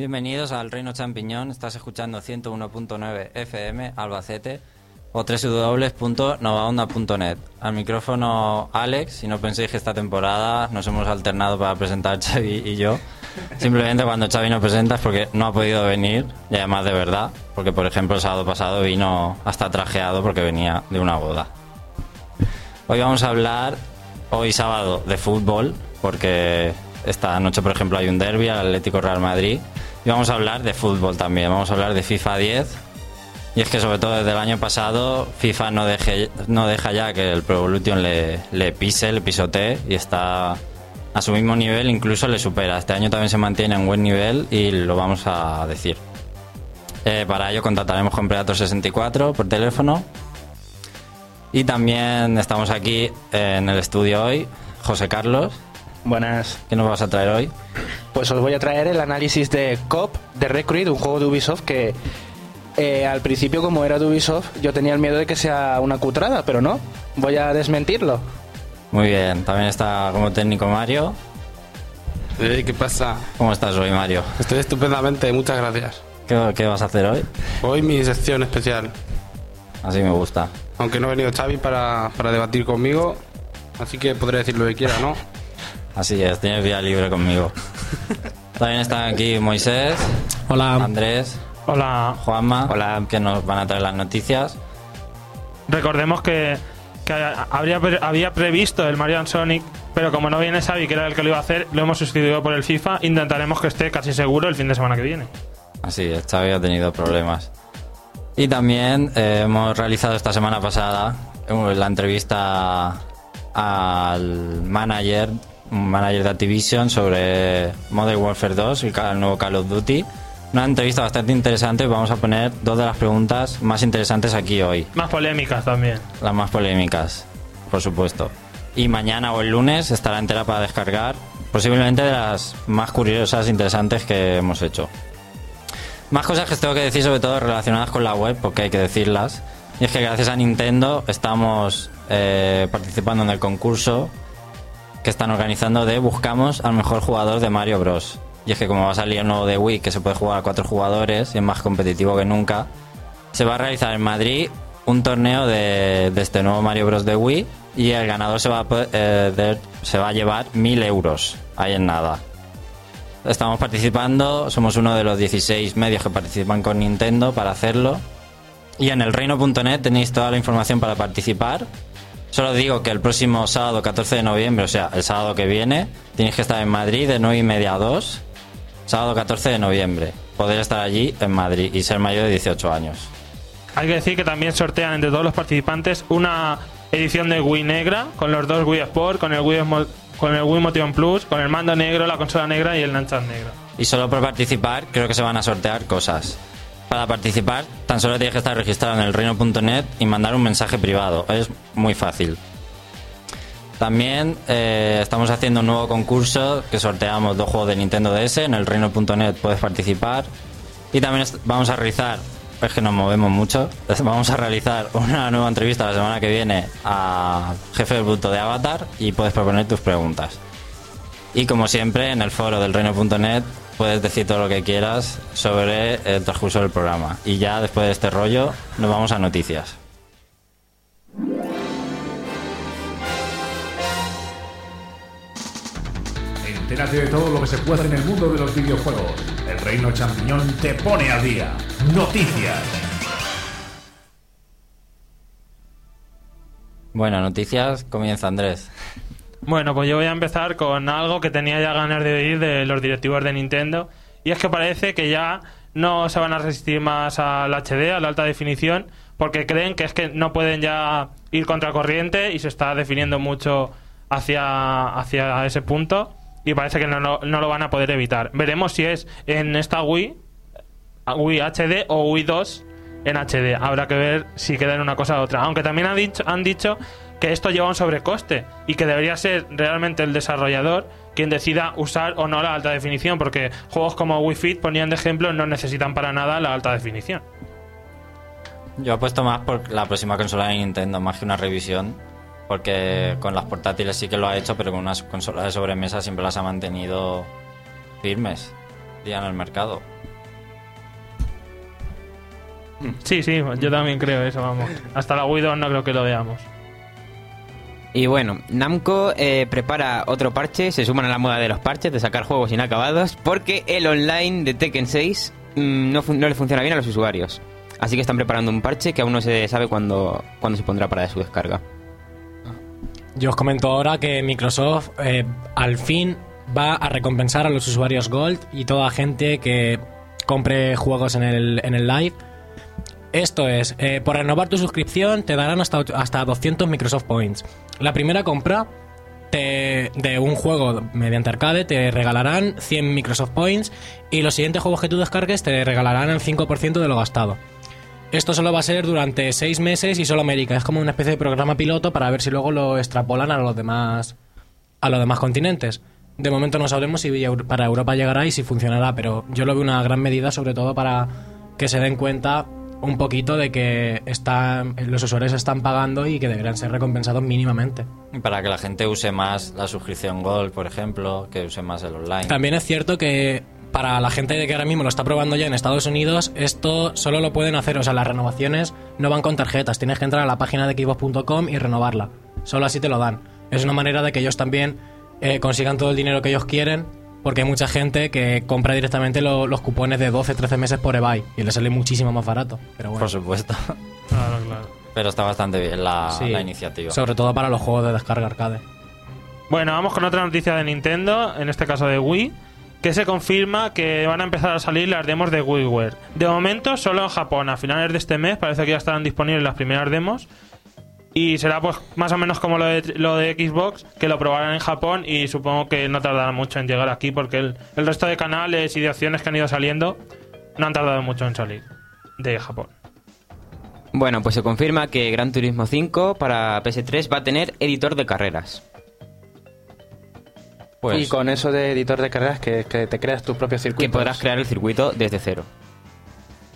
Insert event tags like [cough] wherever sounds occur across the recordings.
Bienvenidos al Reino Champiñón. Estás escuchando 101.9 FM Albacete o www.novaonda.net. Al micrófono Alex, y no penséis que esta temporada nos hemos alternado para presentar Xavi y yo. Simplemente cuando Xavi no presenta es porque no ha podido venir, y además de verdad, porque por ejemplo el sábado pasado vino hasta trajeado porque venía de una boda. Hoy vamos a hablar, hoy sábado, de fútbol, porque esta noche por ejemplo hay un derby al Atlético Real Madrid. Y vamos a hablar de fútbol también, vamos a hablar de FIFA 10. Y es que sobre todo desde el año pasado FIFA no, deja ya que el Pro Evolution le, pise, le pisotee y está a su mismo nivel, incluso le supera. Este año también se mantiene en buen nivel y lo vamos a decir. Eh, para ello contactaremos con Predator 64 por teléfono. Y también estamos aquí en el estudio hoy, José Carlos. Buenas. ¿Qué nos vas a traer hoy? Pues os voy a traer el análisis de COP de Recruit, un juego de Ubisoft que eh, al principio, como era de Ubisoft, yo tenía el miedo de que sea una cutrada, pero no. Voy a desmentirlo. Muy bien, también está como técnico Mario. ¿Qué pasa? ¿Cómo estás hoy, Mario? Estoy estupendamente, muchas gracias. ¿Qué, qué vas a hacer hoy? Hoy mi sección especial. Así me gusta. Aunque no ha venido Xavi para, para debatir conmigo, así que podré decir lo que quiera, ¿no? Así es, tienes vía libre conmigo. También están aquí Moisés, Hola. Andrés, Hola. Juanma, Hola. que nos van a traer las noticias. Recordemos que, que habría, había previsto el Mario Sonic, pero como no viene Xavi, que era el que lo iba a hacer, lo hemos sustituido por el FIFA. Intentaremos que esté casi seguro el fin de semana que viene. Así es, Xavi ha tenido problemas. Y también eh, hemos realizado esta semana pasada eh, la entrevista al manager, un manager de Activision sobre Modern Warfare 2, el, el nuevo Call of Duty. Una entrevista bastante interesante. Vamos a poner dos de las preguntas más interesantes aquí hoy. Más polémicas también. Las más polémicas, por supuesto. Y mañana o el lunes estará entera para descargar, posiblemente de las más curiosas e interesantes que hemos hecho. Más cosas que os tengo que decir, sobre todo relacionadas con la web, porque hay que decirlas. Y es que gracias a Nintendo estamos eh, participando en el concurso que están organizando de Buscamos al mejor jugador de Mario Bros. Y es que como va a salir el nuevo de Wii, que se puede jugar a cuatro jugadores y es más competitivo que nunca, se va a realizar en Madrid un torneo de, este nuevo Mario Bros. de Wii y el ganador se va a, eh, se va a llevar mil euros. Ahí en nada. Estamos participando, somos uno de los 16 medios que participan con Nintendo para hacerlo. Y en elreino.net tenéis toda la información para participar. Solo digo que el próximo sábado 14 de noviembre, o sea, el sábado que viene, tenéis que estar en Madrid de 9 y media a 2. Sábado 14 de noviembre. Poder estar allí en Madrid y ser mayor de 18 años. Hay que decir que también sortean entre todos los participantes una edición de Wii negra con los dos Wii Sport, con el Wii, con el Wii Motion Plus, con el mando negro, la consola negra y el Nanchat negro. Y solo por participar, creo que se van a sortear cosas. Para participar, tan solo tienes que estar registrado en elreino.net y mandar un mensaje privado. Es muy fácil. También eh, estamos haciendo un nuevo concurso que sorteamos dos juegos de Nintendo DS. En elreino.net puedes participar. Y también vamos a realizar, es que nos movemos mucho, [laughs] vamos a realizar una nueva entrevista la semana que viene a jefe del punto de Avatar y puedes proponer tus preguntas. Y como siempre, en el foro del reino.net puedes decir todo lo que quieras sobre el transcurso del programa. Y ya después de este rollo, nos vamos a noticias. Entérate de todo lo que se puede en el mundo de los videojuegos. El Reino Champiñón te pone al día. Noticias. Bueno, noticias, comienza Andrés. Bueno, pues yo voy a empezar con algo que tenía ya ganas de oír de los directivos de Nintendo. Y es que parece que ya no se van a resistir más al HD, a la alta definición, porque creen que es que no pueden ya ir contra corriente y se está definiendo mucho hacia, hacia ese punto. Y parece que no, no, no lo van a poder evitar. Veremos si es en esta Wii, Wii HD o Wii 2 en HD. Habrá que ver si queda en una cosa u otra. Aunque también han dicho, han dicho que esto lleva un sobrecoste y que debería ser realmente el desarrollador quien decida usar o no la alta definición, porque juegos como Wii Fit ponían de ejemplo no necesitan para nada la alta definición. Yo apuesto más por la próxima consola de Nintendo, más que una revisión. Porque con las portátiles sí que lo ha hecho, pero con unas consolas de sobremesa siempre las ha mantenido firmes. día en el mercado. Sí, sí, yo también creo eso, vamos. Hasta la Wii 2 no creo que lo veamos. Y bueno, Namco eh, prepara otro parche, se suman a la moda de los parches, de sacar juegos inacabados, porque el online de Tekken 6 mm, no, no le funciona bien a los usuarios. Así que están preparando un parche que aún no se sabe cuándo, cuándo se pondrá para su descarga. Yo os comento ahora que Microsoft eh, al fin va a recompensar a los usuarios Gold y toda gente que compre juegos en el, en el live. Esto es, eh, por renovar tu suscripción te darán hasta, hasta 200 Microsoft Points. La primera compra de un juego mediante arcade te regalarán 100 Microsoft Points y los siguientes juegos que tú descargues te regalarán el 5% de lo gastado. Esto solo va a ser durante seis meses y solo América. Es como una especie de programa piloto para ver si luego lo extrapolan a los demás, a los demás continentes. De momento no sabremos si para Europa llegará y si funcionará, pero yo lo veo una gran medida, sobre todo para que se den cuenta un poquito de que están, los usuarios están pagando y que deberían ser recompensados mínimamente. Para que la gente use más la suscripción Gold, por ejemplo, que use más el online. También es cierto que para la gente que ahora mismo lo está probando ya en Estados Unidos, esto solo lo pueden hacer, o sea, las renovaciones no van con tarjetas, tienes que entrar a la página de Xbox.com y renovarla. Solo así te lo dan. Es una manera de que ellos también eh, consigan todo el dinero que ellos quieren, porque hay mucha gente que compra directamente lo- los cupones de 12, 13 meses por eBay y les sale muchísimo más barato. Pero bueno, Por supuesto. Claro, claro. Pero está bastante bien la, sí. la iniciativa. Sobre todo para los juegos de descarga arcade. Bueno, vamos con otra noticia de Nintendo, en este caso de Wii, que se confirma que van a empezar a salir las demos de WiiWare. De momento, solo en Japón. A finales de este mes parece que ya estarán disponibles las primeras demos. Y será pues más o menos como lo de, lo de Xbox, que lo probarán en Japón y supongo que no tardará mucho en llegar aquí porque el, el resto de canales y de opciones que han ido saliendo no han tardado mucho en salir de Japón. Bueno, pues se confirma que Gran Turismo 5 para PS3 va a tener editor de carreras. Pues y con eso de editor de carreras que, que te creas tus propios circuitos. Que podrás crear el circuito desde cero.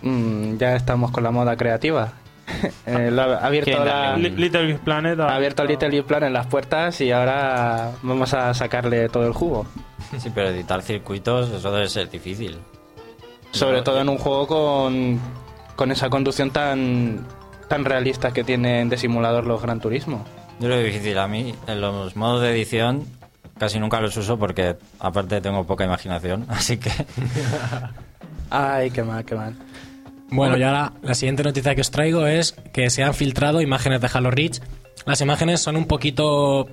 Mm, ya estamos con la moda creativa. [laughs] Eh, ha abierto, la, Little Big Planet ha abierto Little Big Planet las puertas y ahora vamos a sacarle todo el jugo. sí, pero editar circuitos, eso debe ser difícil. Sobre todo en un juego con, con esa conducción tan, tan realista que tienen de simulador los Gran Turismo. Yo lo veo difícil a mí. En los modos de edición casi nunca los uso porque aparte tengo poca imaginación, [laughs] así que Ay, qué mal, qué mal. Bueno, y ahora la siguiente noticia que os traigo es que se han filtrado imágenes de Halo Reach. Las imágenes son un poquito.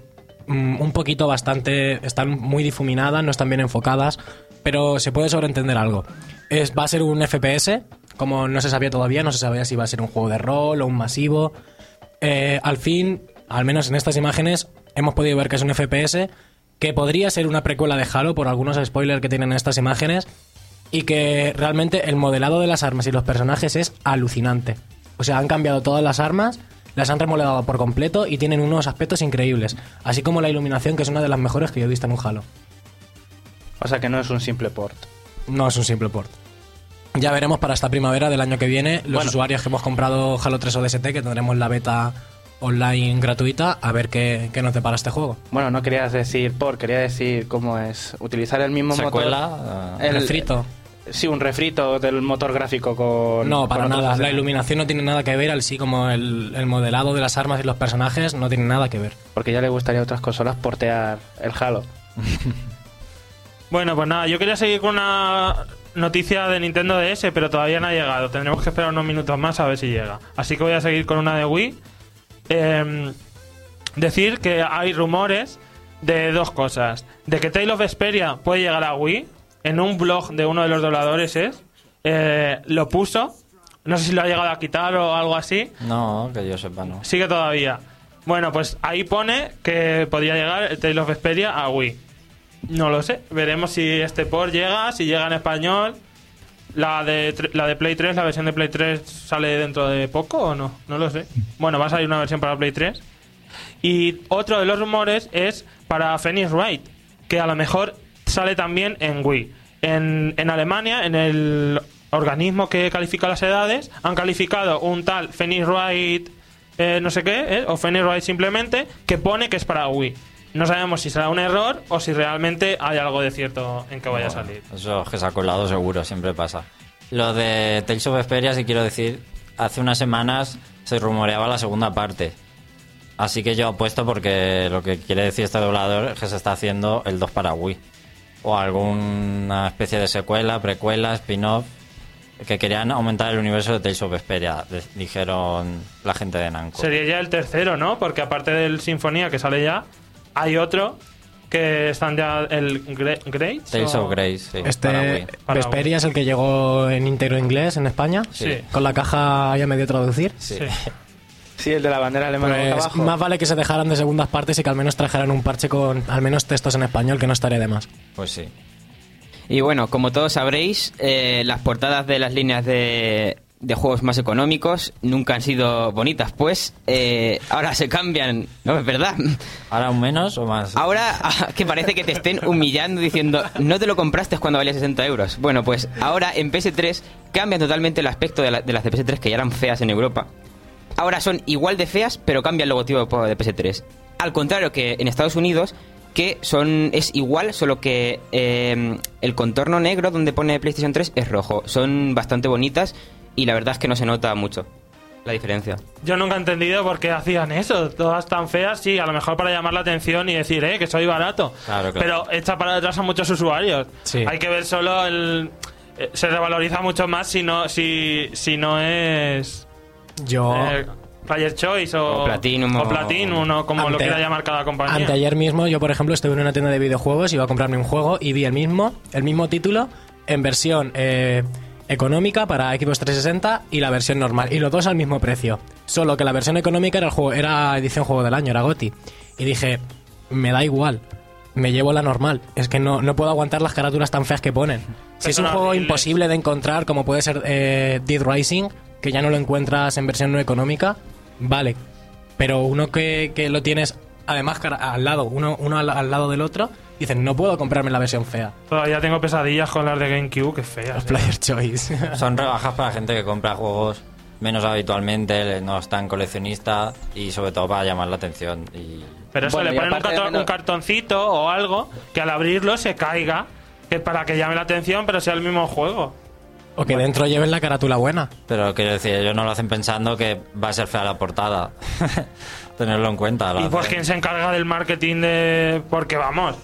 mm, un poquito bastante. están muy difuminadas, no están bien enfocadas, pero se puede sobreentender algo. Es, va a ser un FPS, como no se sabía todavía, no se sabía si va a ser un juego de rol o un masivo. Eh, al fin, al menos en estas imágenes, hemos podido ver que es un FPS que podría ser una precuela de Halo por algunos spoilers que tienen en estas imágenes y que realmente el modelado de las armas y los personajes es alucinante. O sea, han cambiado todas las armas, las han remodelado por completo y tienen unos aspectos increíbles, así como la iluminación que es una de las mejores que yo he visto en un Halo. O sea que no es un simple port. No es un simple port. Ya veremos para esta primavera del año que viene los Bueno. usuarios que hemos comprado Halo 3 ODST, que tendremos la beta online gratuita, a ver qué, qué nos depara este juego. Bueno, no querías decir port, quería decir cómo es. Utilizar el mismo secuela. motor. eh, El- Refrito. Sí, un refrito del motor gráfico con. No, para nada. La iluminación no tiene nada que ver, así como el, el modelado de las armas y los personajes no tiene nada que ver. Porque ya le gustaría a otras consolas portear el Halo. [laughs] Bueno, pues nada, yo quería seguir con una noticia de Nintendo DS, pero todavía no ha llegado. Tendremos que esperar unos minutos más a ver si llega. Así que voy a seguir con una de Wii. Em, decir que hay rumores de dos cosas. De que Tale of Vesperia puede llegar a Wii. En un blog de uno de los dobladores es. eh, lo puso. No sé si lo ha llegado a quitar o algo así. No, que yo sepa, no. Sigue todavía. Bueno, pues ahí pone que podría llegar el Tale of Vesperia a Wii. No lo sé. Veremos si este port llega, si llega en español. La de, la de Play 3, la versión de Play 3 sale dentro de poco o no? No lo sé. Bueno, va a salir una versión para Play 3. Y otro de los rumores es para Phoenix Wright, que a lo mejor sale también en Wii. En, en Alemania, en el organismo que califica las edades, han calificado un tal Phoenix Wright, eh, no sé qué, eh, o Phoenix Wright simplemente, que pone que es para Wii. no sabemos si será un error o si realmente hay algo de cierto en que vaya a salir. Eso es que se ha colado seguro, siempre pasa. Lo de Tales of Vesperia, sí quiero decir, hace unas semanas se rumoreaba la segunda parte. Así que yo apuesto porque lo que quiere decir este doblador es que se está haciendo el 2 para Wii. O alguna especie de secuela, precuela, spin-off. Que querían aumentar el universo de Tales of Vesperia, dijeron la gente de Namco. Sería ya el tercero, ¿no? Porque aparte del Sinfonía que sale ya, hay otro que están ya el Gre- Greats. Tales o- of Grace, sí, Este Vesperia es el que llegó en íntegro inglés en España. Sí. Con la caja ya medio traducir. Sí. Sí. [laughs] Sí, el de la bandera alemana Pues abajo. más vale que se dejaran de segundas partes y que al menos trajeran un parche con al menos textos en español, que no estaría de más. Pues sí. Y bueno, como todos sabréis, eh, las portadas de las líneas de, de juegos más económicos nunca han sido bonitas, pues eh, ahora se cambian, ¿no es verdad? ¿Ahora un menos o más? Ahora [laughs] que parece que te estén humillando diciendo no te lo compraste cuando valía 60 euros. Bueno, pues ahora en PS3 cambian totalmente el aspecto de, la- de las de PS3 que ya eran feas en Europa. Ahora son igual de feas, pero cambia el logotipo de PS3. Al contrario que en Estados Unidos, que son es igual, solo que eh, el contorno negro donde pone PlayStation 3 es rojo. Son bastante bonitas y la verdad es que no se nota mucho la diferencia. Yo nunca he entendido por qué hacían eso. Todas tan feas, sí, a lo mejor para llamar la atención y decir, eh, que soy barato. Claro, claro. Pero echa para detrás a muchos usuarios. Sí. Hay que ver solo el. eh, Se revaloriza mucho más si no, si, si no es. Yo eh, Player Choice o, O Platinum, o o- Platinum, o como lo quiera llamar cada compañía. Anteayer mismo, yo por ejemplo estuve en una tienda de videojuegos, iba a comprarme un juego y vi el mismo, el mismo título en versión eh, económica para Xbox 360 y la versión normal. Y los dos al mismo precio. Solo que la versión económica era, el juego, era edición juego del año, era GOTI. Y dije, me da igual. Me llevo la normal. Es que no, no puedo aguantar las carátulas tan feas que ponen. Si es un juego imposible de encontrar, como puede ser eh, Dead Rising, que ya no lo encuentras en versión no económica, vale. Pero uno que, que lo tienes además al lado, uno, uno al, al lado del otro, dicen, no puedo comprarme la versión fea. Todavía tengo pesadillas con las de GameCube, que feas. Los eh. Player Choice. [laughs] Son rebajas para gente que compra juegos menos habitualmente, no es tan coleccionista y sobre todo para llamar la atención. Y Pero eso Bueno, le ponen un, menos- cartoncito o algo que al abrirlo se caiga. Que para que llame la atención, pero sea el mismo juego. o que dentro lleven la carátula buena. Pero quiero decir, ellos no lo hacen pensando que va a ser fea la portada. [laughs] Tenerlo en cuenta. Y pues quién se encarga del marketing de... Porque vamos,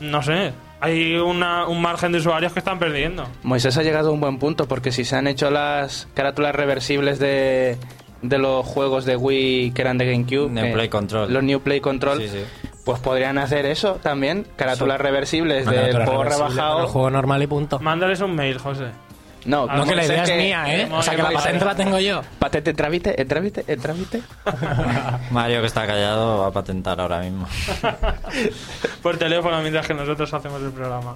no sé. Hay una- un margen de usuarios que están perdiendo. Moisés ha llegado a un buen punto porque si se han hecho las carátulas reversibles de, de los juegos de Wii que eran de GameCube, New eh, Play Control. los New Play Control, Sí, sí. pues podrían hacer eso también, carátulas reversibles juego reversible rebajado. El juego normal y punto. Mándales un mail, José. No, Ah, No, que la idea es que- mía, ¿eh? O sea, que la patente la tengo yo. Patente en trámite, en trámite, en trámite. [laughs] Mario, que está callado, va a patentar ahora mismo. [laughs] Por teléfono mientras que nosotros hacemos el programa.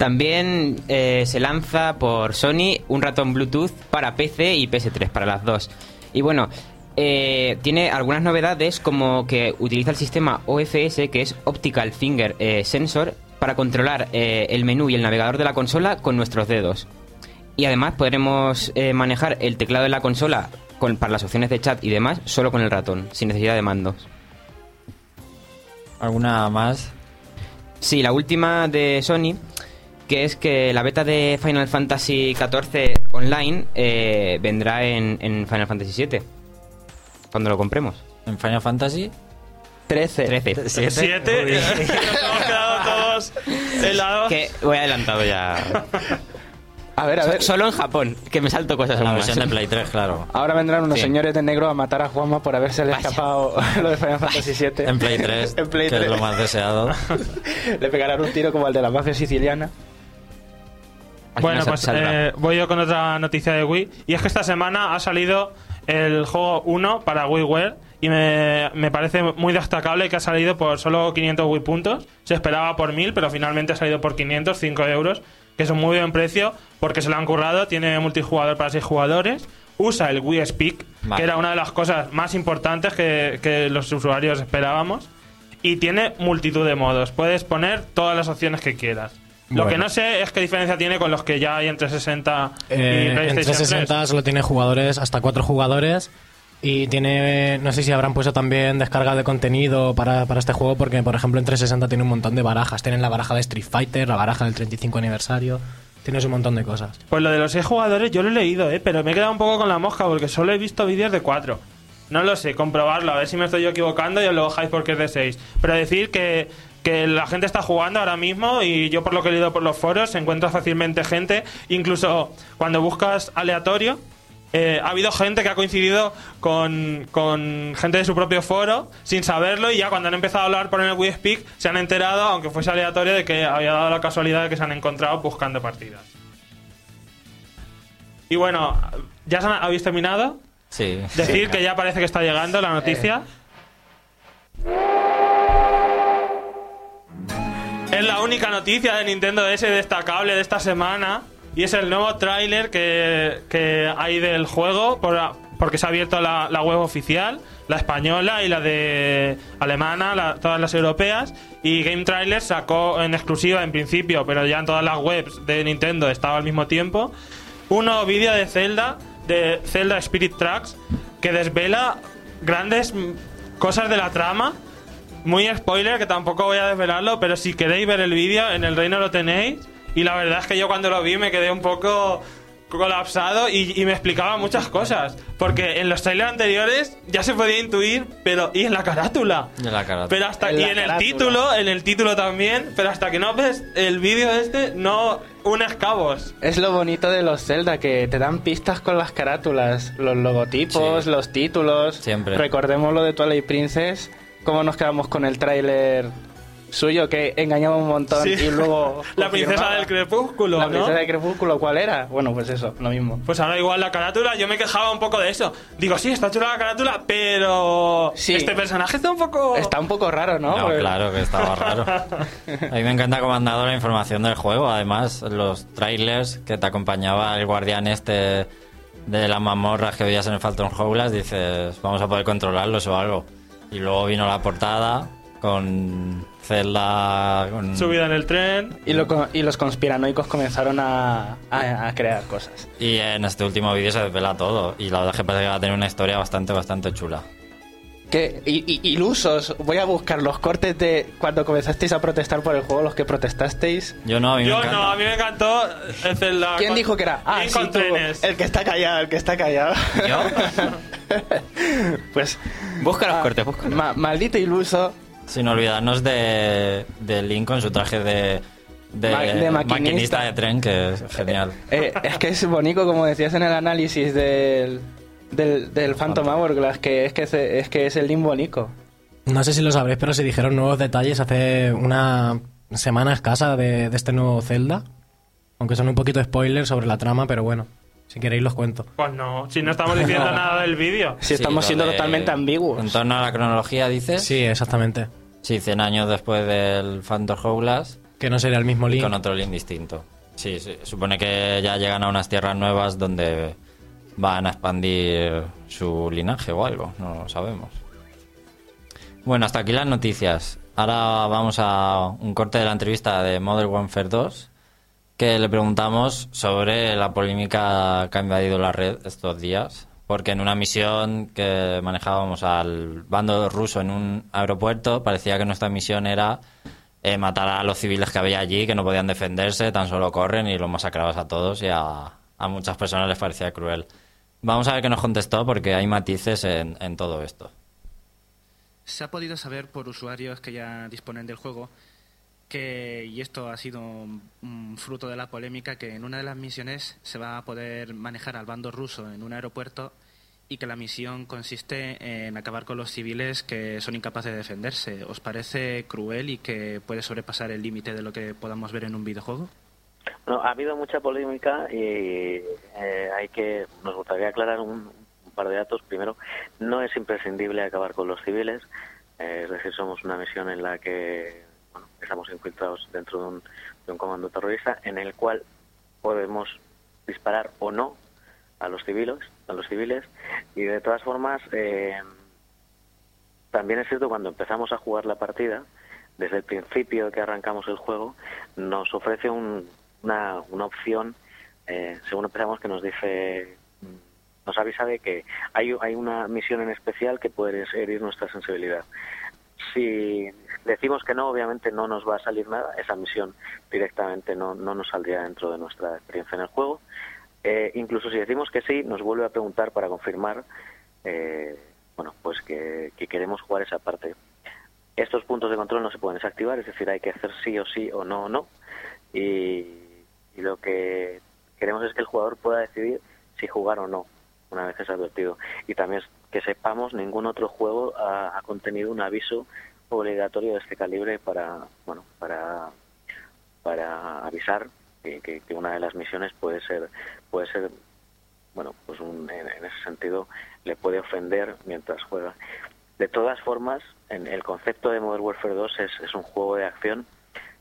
También eh, se lanza por Sony un ratón Bluetooth para PC y PS3, para las dos. Y bueno, eh, tiene algunas novedades como que utiliza el sistema OFS, que es Optical Finger eh, Sensor, para controlar el menú y el navegador de la consola con nuestros dedos. Y además podremos manejar el teclado de la consola con, para las opciones de chat y demás solo con el ratón, sin necesidad de mandos. ¿Alguna más? Sí, la última de Sony, que es que la beta de Final Fantasy XIV Online eh, vendrá en, en Final Fantasy VII. Cuando lo compremos. ¿En Final Fantasy? 13. 13. Siete. [laughs] Nos hemos quedado todos helados. Que voy adelantado ya. A ver, a ver. Solo en Japón, que me salto cosas La aún versión de. Play 3, claro. Ahora vendrán unos Sí. señores de negro a matar a Juanma por haberse le escapado [laughs] lo de Final Fantasy VII. En Play 3, [laughs] En Play que 3. es lo más deseado. Le pegarán un tiro como el de la mafia siciliana. Bueno, pues eh, voy yo con otra noticia de Wii. Y es que esta semana ha salido el juego 1 para WiiWare. Y me, me parece muy destacable que ha salido por solo 500 Wii puntos. Se esperaba por 1000, pero finalmente ha salido por 500, 5 euros. Que es un muy buen precio porque se lo han currado. Tiene multijugador para 6 jugadores. Usa el Wii Speak, Vale. que era una de las cosas más importantes que, que los usuarios esperábamos. Y tiene multitud de modos. Puedes poner todas las opciones que quieras. Lo Bueno. que no sé es qué diferencia tiene con los que ya hay en 360 Eh, y en PlayStation 360 3. solo tiene jugadores, hasta cuatro jugadores. Y tiene, no sé si habrán puesto también descarga de contenido para, para este juego, porque por ejemplo en 360 tiene un montón de barajas. Tienen la baraja de Street Fighter, la baraja del 35 aniversario. Tienes un montón de cosas. Pues lo de los seis jugadores yo lo he leído, ¿eh? pero me he quedado un poco con la mosca porque solo he visto vídeos de cuatro. No lo sé, comprobarlo, a ver si me estoy yo equivocando y os lo bajáis porque es de seis. Pero decir que, que la gente está jugando ahora mismo y yo por lo que he leído por los foros se encuentra fácilmente gente, incluso cuando buscas aleatorio. eh, ha habido gente que ha coincidido con, con gente de su propio foro sin saberlo y ya cuando han empezado a hablar por el Wii Speak se han enterado, aunque fuese aleatorio, de que había dado la casualidad de que se han encontrado buscando partidas. Y bueno, ¿ya se han- habéis terminado? Sí. Decir que ya parece que está llegando la noticia. Es la única noticia de Nintendo DS destacable de esta semana. Y es el nuevo tráiler que, que hay del juego. Por, porque se ha abierto la, web oficial, la española y la de alemana, todas las europeas. Y Game Trailer sacó en exclusiva en principio, pero ya en todas las webs de Nintendo estaba al mismo tiempo. Un nuevo vídeo de Zelda, de Zelda Spirit Tracks, que desvela grandes cosas de la trama. Muy spoiler, que tampoco voy a desvelarlo, pero si queréis ver el vídeo, en el reino lo tenéis. Y la verdad es que yo cuando lo vi me quedé un poco colapsado y, y me explicaba muchas cosas. Porque en los trailers anteriores ya se podía intuir, pero ¿y en la carátula? De la cara. Pero hasta En y la en el carátula. título, en el título también, pero hasta que no ves el vídeo este, no unes cabos. Es lo bonito de los Zelda, que te dan pistas con las carátulas, los logotipos, Sí. los títulos. Siempre. Recordemos lo de Twilight Princess, cómo nos quedamos con el tráiler suyo, que engañaba un montón Sí. y luego... [laughs] La princesa del crepúsculo, La ¿no? princesa del crepúsculo, ¿cuál era? Bueno, pues eso, lo mismo. Pues ahora igual la carátula, yo me quejaba un poco de eso. Digo, sí, está chula la carátula, pero Sí. este personaje está un poco... Está un poco raro, ¿no? No, Porque- claro que estaba raro. [laughs] A mí me encanta cómo han dado la información del juego. Además, los trailers que te acompañaba el guardián este de las mazmorras que veías en el Phantom Hourglass, dices, vamos a poder controlarlos o algo. Y luego vino la portada con Zelda... Con... Subida en el tren. Y, lo co- y los conspiranoicos comenzaron a, a- a crear cosas. Y en este último vídeo se desvela todo. Y la verdad es que parece que va a tener una historia bastante, bastante chula. Que, y, y- ilusos, voy a buscar los cortes de cuando comenzasteis a protestar por el juego, los que protestasteis. Yo no, a mí me Yo encanta. no, a mí me encantó el Zelda. ¿Quién con- dijo que era? Ah, sí, tú, el que está callado, el que está callado. ¿Yo? [laughs] pues, Busca los Ah, cortes, busca. ma- maldito iluso. Sin olvidarnos de, de Link con su traje de, de, Ma- de maquinista. maquinista de tren, que es genial. Eh, es que es bonito, como decías en el análisis del, del, del Phantom Hourglass, que es que es, es que es el Link bonito. No sé si lo sabréis, pero se dijeron nuevos detalles hace una semana escasa de, de este nuevo Zelda. Aunque son un poquito spoilers sobre la trama, pero bueno, si queréis los cuento. Pues no, si no estamos [laughs] diciendo nada del vídeo. Si estamos siendo de- totalmente ambiguos. En torno a la cronología, dices. Sí, exactamente. Sí, 100 años después del Phantom Hourglass Que no sería el mismo Link. con otro Link distinto. Sí, sí, supone que ya llegan a unas tierras nuevas donde van a expandir su linaje o algo, no lo sabemos. Bueno, hasta aquí las noticias. Ahora vamos a un corte de la entrevista de Modern Warfare 2 que le preguntamos sobre la polémica que ha invadido la red estos días. Porque en una misión que manejábamos al bando ruso en un aeropuerto, parecía que nuestra misión era eh, matar a los civiles que había allí, que no podían defenderse, tan solo corren y los masacrabas a todos y a, a muchas personas les parecía cruel. Vamos a ver qué nos contestó porque hay matices en, todo esto. Se ha podido saber por usuarios que ya disponen del juego que, y esto ha sido fruto de la polémica, que en una de las misiones se va a poder manejar al bando ruso en un aeropuerto y que la misión consiste en acabar con los civiles que son incapaces de defenderse. ¿Os parece cruel y que puede sobrepasar el límite de lo que podamos ver en un videojuego? Bueno, ha habido mucha polémica y eh, hay que nos gustaría aclarar un, par de datos. Primero, no es imprescindible acabar con los civiles, eh, es decir, somos una misión en la que bueno, estamos infiltrados dentro de un, de un comando terrorista en el cual podemos disparar o no a los civiles, a los civiles y de todas formas eh, también es cierto cuando empezamos a jugar la partida desde el principio que arrancamos el juego nos ofrece un- una, una opción eh, según empezamos que nos dice mm, nos avisa de que hay, hay una misión en especial que puede herir nuestra sensibilidad. Si decimos que no, obviamente no nos va a salir nada, esa misión directamente no, no nos saldría dentro de nuestra experiencia en el juego. Eh, incluso si decimos que sí, nos vuelve a preguntar para confirmar eh, bueno, pues que, que queremos jugar esa parte. Estos puntos de control no se pueden desactivar, es decir, hay que hacer sí o sí o no o no. Y, y lo que queremos es que el jugador pueda decidir si jugar o no, una vez es advertido. Y también que sepamos, ningún otro juego ha, contenido un aviso obligatorio de este calibre para, bueno, para, para avisar que, que- una de las misiones puede ser, puede ser, bueno, pues un- en, en ese sentido le puede ofender mientras juega. De todas formas, en el concepto de Modern Warfare 2 es, es un juego de acción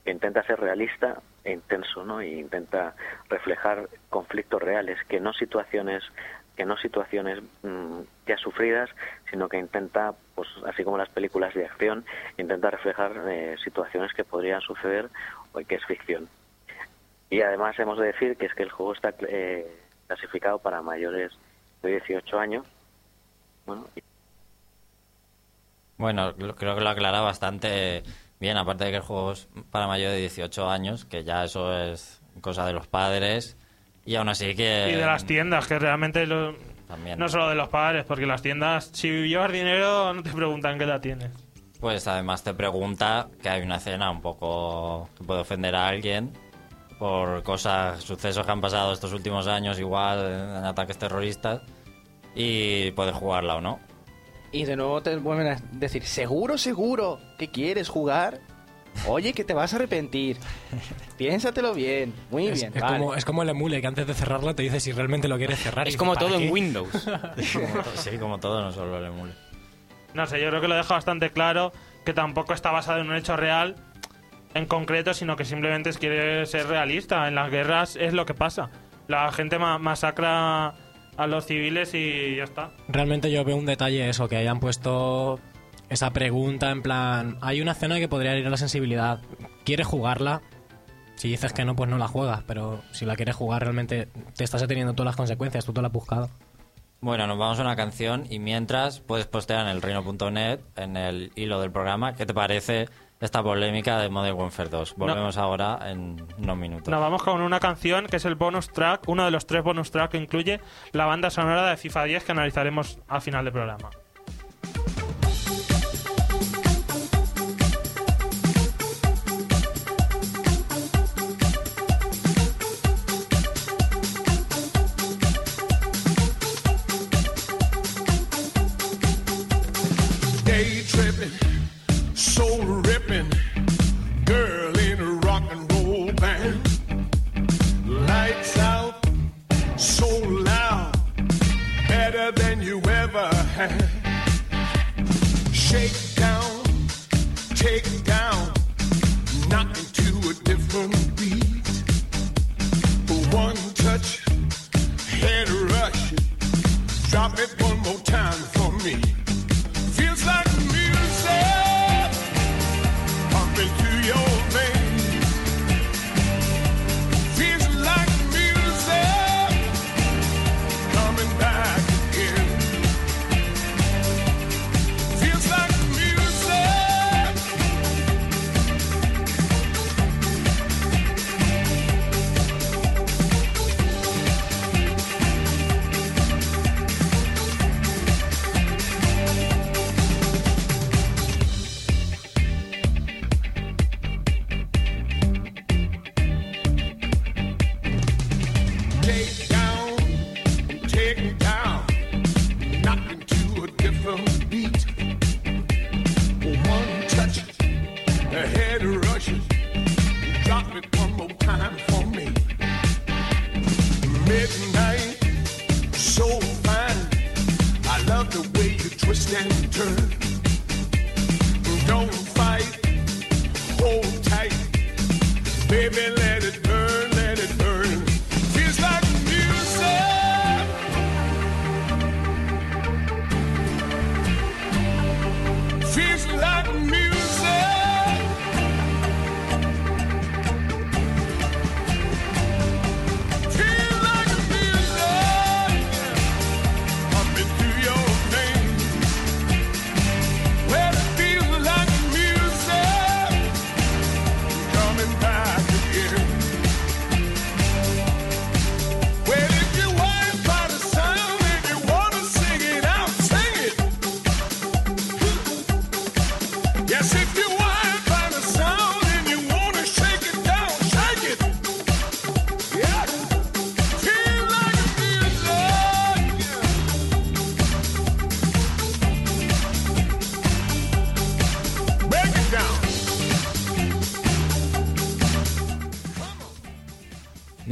que intenta ser realista e intenso, ¿no? Y intenta reflejar conflictos reales, que no situaciones que no situaciones mm, ya sufridas, sino que intenta, pues así como las películas de acción, intenta reflejar eh, situaciones que podrían suceder o que es ficción. Y además hemos de decir que es que el juego está eh, clasificado para mayores de 18 años. Bueno, Bueno, creo que lo aclara bastante bien, aparte de que el juego es para mayor de 18 años, que ya eso es cosa de los padres, y aún así que... Y de las tiendas, que realmente lo- También. no solo de los padres, porque las tiendas, si llevas dinero, no te preguntan qué edad tienes. Pues además te pregunta que hay una escena un poco que puede ofender a alguien por cosas, sucesos que han pasado estos últimos años, igual en ataques terroristas, y puedes jugarla o no. Y de nuevo te vuelven a decir, seguro, seguro, que quieres jugar. Oye, que te vas a arrepentir. [laughs] Piénsatelo bien. Muy Es, bien. es vale. como, es como el emule que antes de cerrarlo te dice si realmente lo quieres cerrar. Es como ¿para todo qué? en Windows. [laughs] Como to- sí, como todo, no solo el emule. No sé, yo creo que lo deja bastante claro que tampoco está basado en un hecho real en concreto, sino que simplemente es- quiere ser realista. En las guerras es lo que pasa. La gente ma- masacra a los civiles y ya está. Realmente yo veo un detalle eso, que hayan puesto esa pregunta en plan, hay una escena que podría ir a la sensibilidad, ¿quieres jugarla? Si dices que no, pues no la juegas, pero si la quieres jugar realmente te estás ateniendo todas las consecuencias, tú te la has buscado. Bueno, nos vamos a una canción y mientras puedes postear en el reino.net, en el hilo del programa, ¿qué te parece esta polémica de Modern Warfare 2? Volvemos ahora en unos minutos. Nos vamos con una canción que es el bonus track, uno de los tres bonus track que incluye la banda sonora de FIFA 10 que analizaremos al final del programa.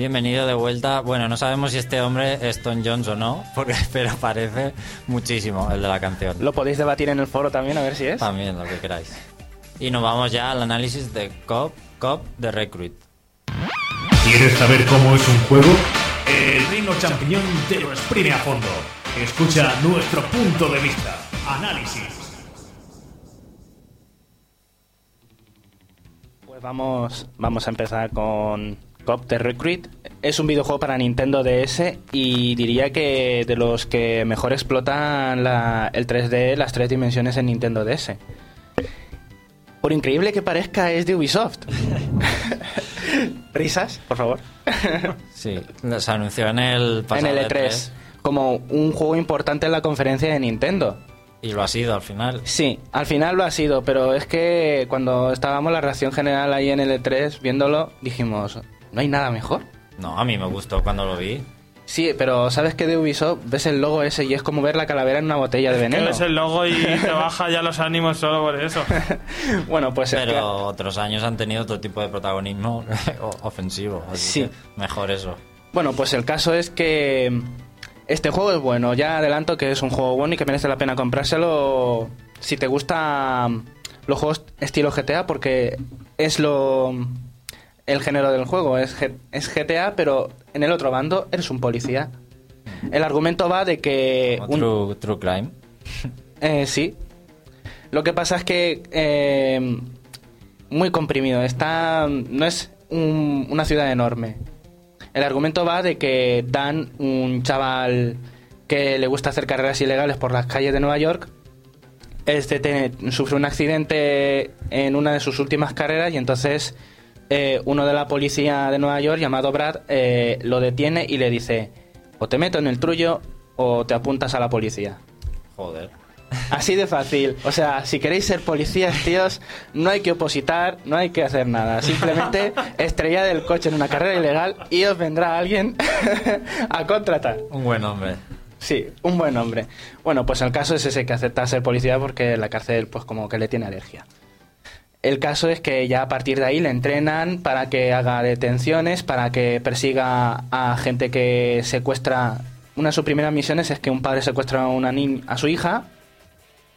Bienvenido de vuelta. Bueno, no sabemos si este hombre es Tom Jones o no, [laughs] porque, pero parece muchísimo el de la canción. Lo podéis debatir en el foro también, a ver si es. También, lo que queráis. Y nos vamos ya al análisis de Cop, Cop de Recruit. ¿Quieres saber cómo es un juego? El Reino Champiñón te lo exprime a fondo. Escucha nuestro punto de vista. Análisis. Pues vamos, vamos a empezar con Cop the Recruit. Es un videojuego para Nintendo DS y diría que de los que mejor explotan la- el 3D, las tres dimensiones en Nintendo DS. Por increíble que parezca, es de Ubisoft. [laughs] ¿Risas, por favor? Sí, se anunció en el en pasado el E3. Como un juego importante en la conferencia de Nintendo. Y lo ha sido al final. Sí, al final lo ha sido, pero es que cuando estábamos la reacción general ahí en el E3 viéndolo, dijimos, no hay nada mejor. No, a mí me gustó cuando lo vi. Sí, pero ¿sabes que de Ubisoft ves el logo ese y es como ver la calavera en una botella de veneno? ves el logo y [laughs] te baja ya los ánimos solo por eso. [laughs] bueno, pues es Pero que- otros años han tenido otro tipo de protagonismo [laughs] ofensivo. Así Sí. que mejor eso. Bueno, pues el caso es que este juego es bueno. Ya adelanto que es un juego bueno y que merece la pena comprárselo si te gustan los juegos estilo GTA porque es lo el género del juego es, es GTA, pero en el otro bando eres un policía. El argumento va de que un- True, True Crime. [laughs] eh, sí. Lo que pasa es que eh, muy comprimido. Está no es un- una ciudad enorme. El argumento va de que Dan, un chaval que le gusta hacer carreras ilegales por las calles de Nueva York, este te- sufre un accidente en una de sus últimas carreras y entonces eh, uno de la policía de Nueva York, llamado Brad, eh, lo detiene y le dice, o te meto en el trullo o te apuntas a la policía. Joder. Así de fácil. O sea, si queréis ser policías, tíos, no hay que opositar, no hay que hacer nada. Simplemente [laughs] estrellad el coche en una carrera ilegal y os vendrá alguien [laughs] a contratar. Un buen hombre. Sí, un buen hombre. Bueno, pues el caso es ese que acepta ser policía porque la cárcel pues como que le tiene alergia. El caso es que ya a partir de ahí le entrenan para que haga detenciones, para que persiga a gente que secuestra... Una de sus primeras misiones es que un padre secuestra a, una ni- a su hija,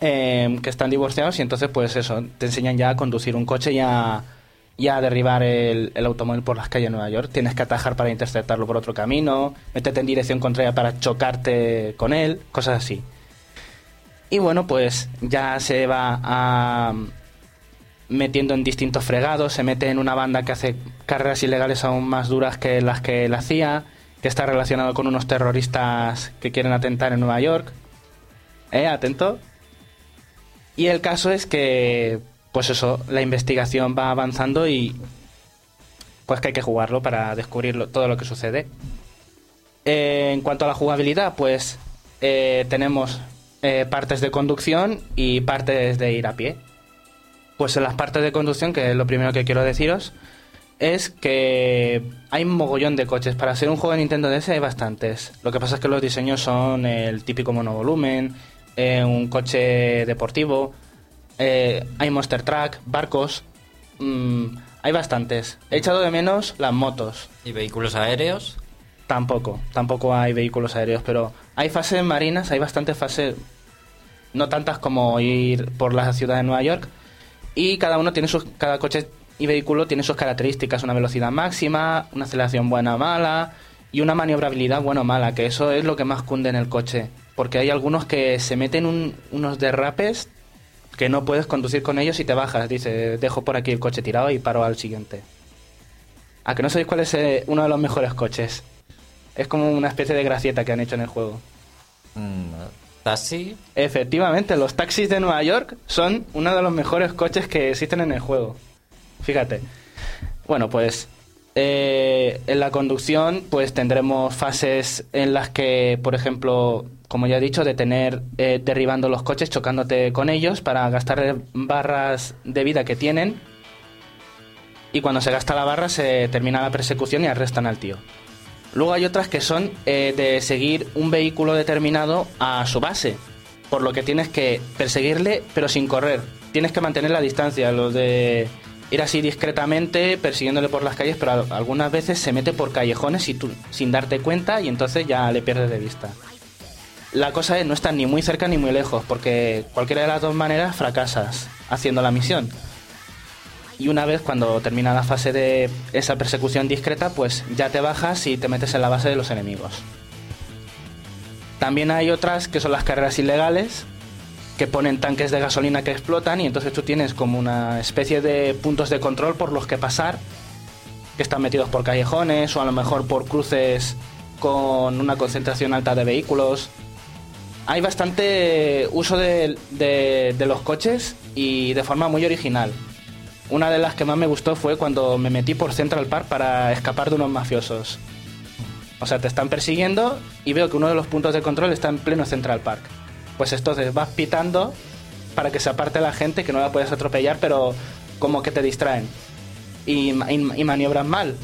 eh, que están divorciados, y entonces pues eso, te enseñan ya a conducir un coche y a, derribar el, automóvil por las calles de Nueva York. Tienes que atajar para interceptarlo por otro camino, métete en dirección contraria para chocarte con él, cosas así. Y bueno, pues ya se va a metiendo en distintos fregados, se mete en una banda que hace carreras ilegales aún más duras que las que él hacía, que está relacionado con unos terroristas que quieren atentar en Nueva York. ¿Eh? Atento. Y el caso es que, pues eso, la investigación va avanzando y pues que hay que jugarlo para descubrir todo lo que sucede. Eh, en cuanto a la jugabilidad, pues eh, tenemos eh, partes de conducción y partes de ir a pie. Pues en las partes de conducción, que es lo primero que quiero deciros, es que hay un mogollón de coches. Para ser un juego de Nintendo DS hay bastantes. Lo que pasa es que los diseños son el típico monovolumen, eh, un coche deportivo, eh, hay Monster Truck, barcos. mm, hay bastantes. He echado de menos las motos. ¿Y vehículos aéreos? Tampoco, tampoco hay vehículos aéreos, pero hay fases marinas, hay bastantes fases, no tantas como ir por la ciudad de Nueva York, y cada uno tiene sus, cada coche y vehículo tiene sus características, una velocidad máxima, una aceleración buena o mala, y una maniobrabilidad buena o mala, que eso es lo que más cunde en el coche, porque hay algunos que se meten un- unos derrapes que no puedes conducir con ellos y te bajas, dice, dejo por aquí el coche tirado y paro al siguiente. ¿A que no sabéis cuál es eh, uno de los mejores coches? Es como una especie de gracieta que han hecho en el juego. Mm, ¿Taxi? Efectivamente, los taxis de Nueva York son uno de los mejores coches que existen en el juego. Fíjate. Bueno, pues eh, en la conducción pues tendremos fases en las que, por ejemplo, como ya he dicho, detener eh, derribando los coches, chocándote con ellos para gastar barras de vida que tienen. Y cuando se gasta la barra se termina la persecución y arrestan al tío. Luego hay otras que son eh, de seguir un vehículo determinado a su base, por lo que tienes que perseguirle pero sin correr. Tienes que mantener la distancia. Los de ir así discretamente persiguiéndole por las calles, pero al- algunas veces se mete por callejones y tú, sin darte cuenta y entonces ya le pierdes de vista. La cosa es no estar ni muy cerca ni muy lejos, porque cualquiera de las dos maneras fracasas haciendo la misión. Y una vez cuando termina la fase de esa persecución discreta, pues ya te bajas y te metes en la base de los enemigos. También hay otras que son las carreras ilegales, que ponen tanques de gasolina que explotan y entonces tú tienes como una especie de puntos de control por los que pasar, que están metidos por callejones o a lo mejor por cruces con una concentración alta de vehículos. Hay bastante uso de, de- los coches y de forma muy original. Una de las que más me gustó fue cuando me metí por Central Park para escapar de unos mafiosos. O sea, te están persiguiendo y veo que uno de los puntos de control está en pleno Central Park. Pues entonces vas pitando para que se aparte la gente, que no la puedes atropellar, pero como que te distraen. Y, ma- y, y maniobran mal.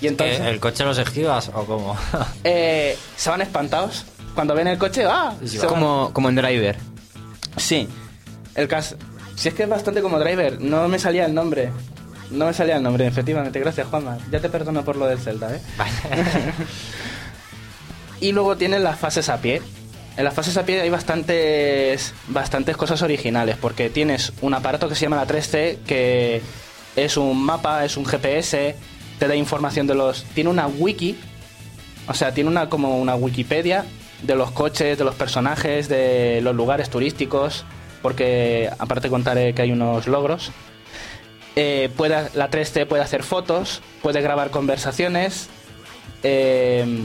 Y entonces ¿Que ¿El coche los esquivas o cómo? [laughs] eh, se van espantados. Cuando ven el coche, ¡ah! Sí, Se van- Como, como en Driver. Sí. El caso. Si es que es bastante como driver, no me salía el nombre. No me salía el nombre, efectivamente. Gracias, Juanma. Ya te perdono por lo del Zelda, ¿eh? [laughs] y luego tienen las fases a pie. En las fases a pie hay bastantes, bastantes cosas originales, porque tienes un aparato que se llama la 3C, que es un mapa, es un GPS, te da información de los... Tiene una wiki, o sea, tiene una como una Wikipedia de los coches, de los personajes, de los lugares turísticos, porque aparte contaré que hay unos logros. Eh, puede, la 3C puede hacer fotos, puede grabar conversaciones eh,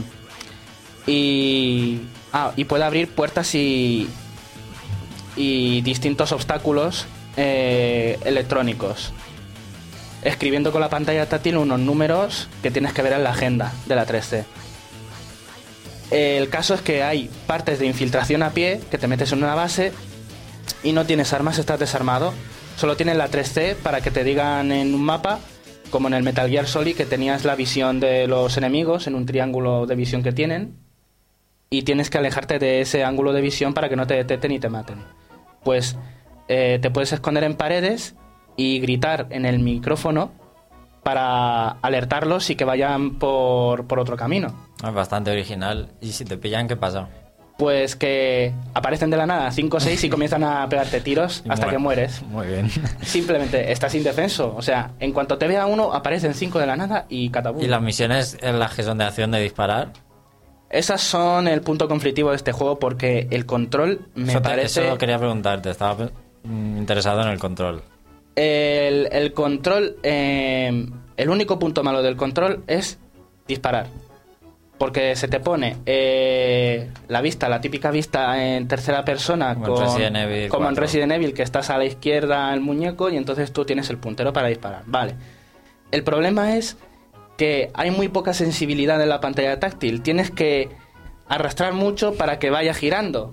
y, ah, y puede abrir puertas y, y distintos obstáculos eh, electrónicos. Escribiendo con la pantalla táctil unos números que tienes que ver en la agenda de la 3C. El caso es que hay partes de infiltración a pie, que te metes en una base y no tienes armas, estás desarmado. Solo tienes la 3C para que te digan en un mapa, como en el Metal Gear Solid, que tenías la visión de los enemigos en un triángulo de visión que tienen. Y tienes que alejarte de ese ángulo de visión para que no te detecten y te maten. Pues eh, te puedes esconder en paredes y gritar en el micrófono para alertarlos y que vayan por, por otro camino. Es bastante original. ¿Y si te pillan, qué pasa? Pues que aparecen de la nada 5 o 6 y comienzan a pegarte tiros [laughs] hasta que mueres. Muy bien. [laughs] Simplemente estás indefenso. O sea, en cuanto te vea uno, aparecen 5 de la nada y catabú. ¿Y las misiones en las que son de acción de disparar? Esas son el punto conflictivo de este juego porque el control me eso, te- parece... eso quería preguntarte. Estaba mm, interesado en el control. El, el control... eh, el único punto malo del control es disparar. Porque se te pone eh, la vista, la típica vista en tercera persona, Como en con- Resident Evil como en 4. Resident Evil, que estás a la izquierda el muñeco y entonces tú tienes el puntero para disparar. Vale. El problema es que hay muy poca sensibilidad en la pantalla táctil. Tienes que arrastrar mucho para que vaya girando.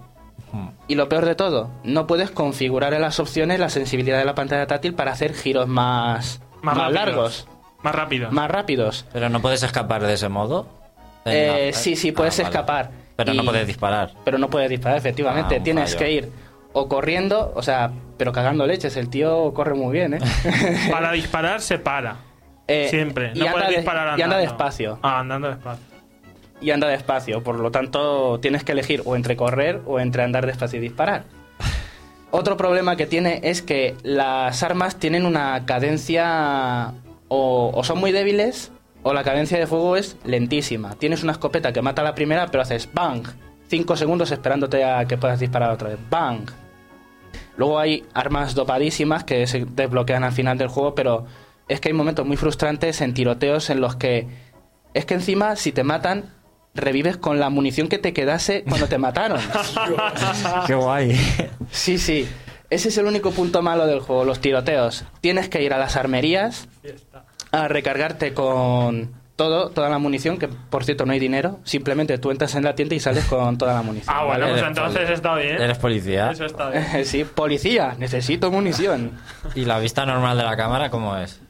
Hmm. Y lo peor de todo, no puedes configurar en las opciones la sensibilidad de la pantalla táctil para hacer giros más, Más más rápidos. largos, Más rápido. más rápidos. ¿Pero no puedes escapar de ese modo? Eh, la- sí, sí, puedes Ah, vale. escapar. Pero no puedes disparar. Pero no puedes disparar, efectivamente. Ah, Tienes fallo. que ir o corriendo, o sea, pero cagando leches. El tío corre muy bien, ¿eh? [laughs] Para disparar se para. Eh, Siempre. y No anda puedes de- disparar andando. y anda despacio. Ah, andando despacio. y anda despacio. Por lo tanto, tienes que elegir o entre correr o entre andar despacio y disparar. Otro problema que tiene es que las armas tienen una cadencia o, o son muy débiles o la cadencia de fuego es lentísima. Tienes una escopeta que mata a la primera, pero haces bang. Cinco segundos esperándote a que puedas disparar otra vez. Bang. Luego hay armas dopadísimas que se desbloquean al final del juego, pero es que hay momentos muy frustrantes en tiroteos en los que es que encima si te matan revives con la munición que te quedase cuando te mataron. [laughs] Qué guay. Sí, sí. Ese es el único punto malo del juego, los tiroteos. Tienes que ir a las armerías a recargarte con todo, toda la munición, que por cierto no hay dinero. Simplemente tú entras en la tienda y sales con toda la munición. Ah, bueno, ¿vale? pues entonces está bien. ¿Eres policía? Eso está bien. [laughs] sí, policía, necesito munición. ¿Y la vista normal de la cámara cómo es?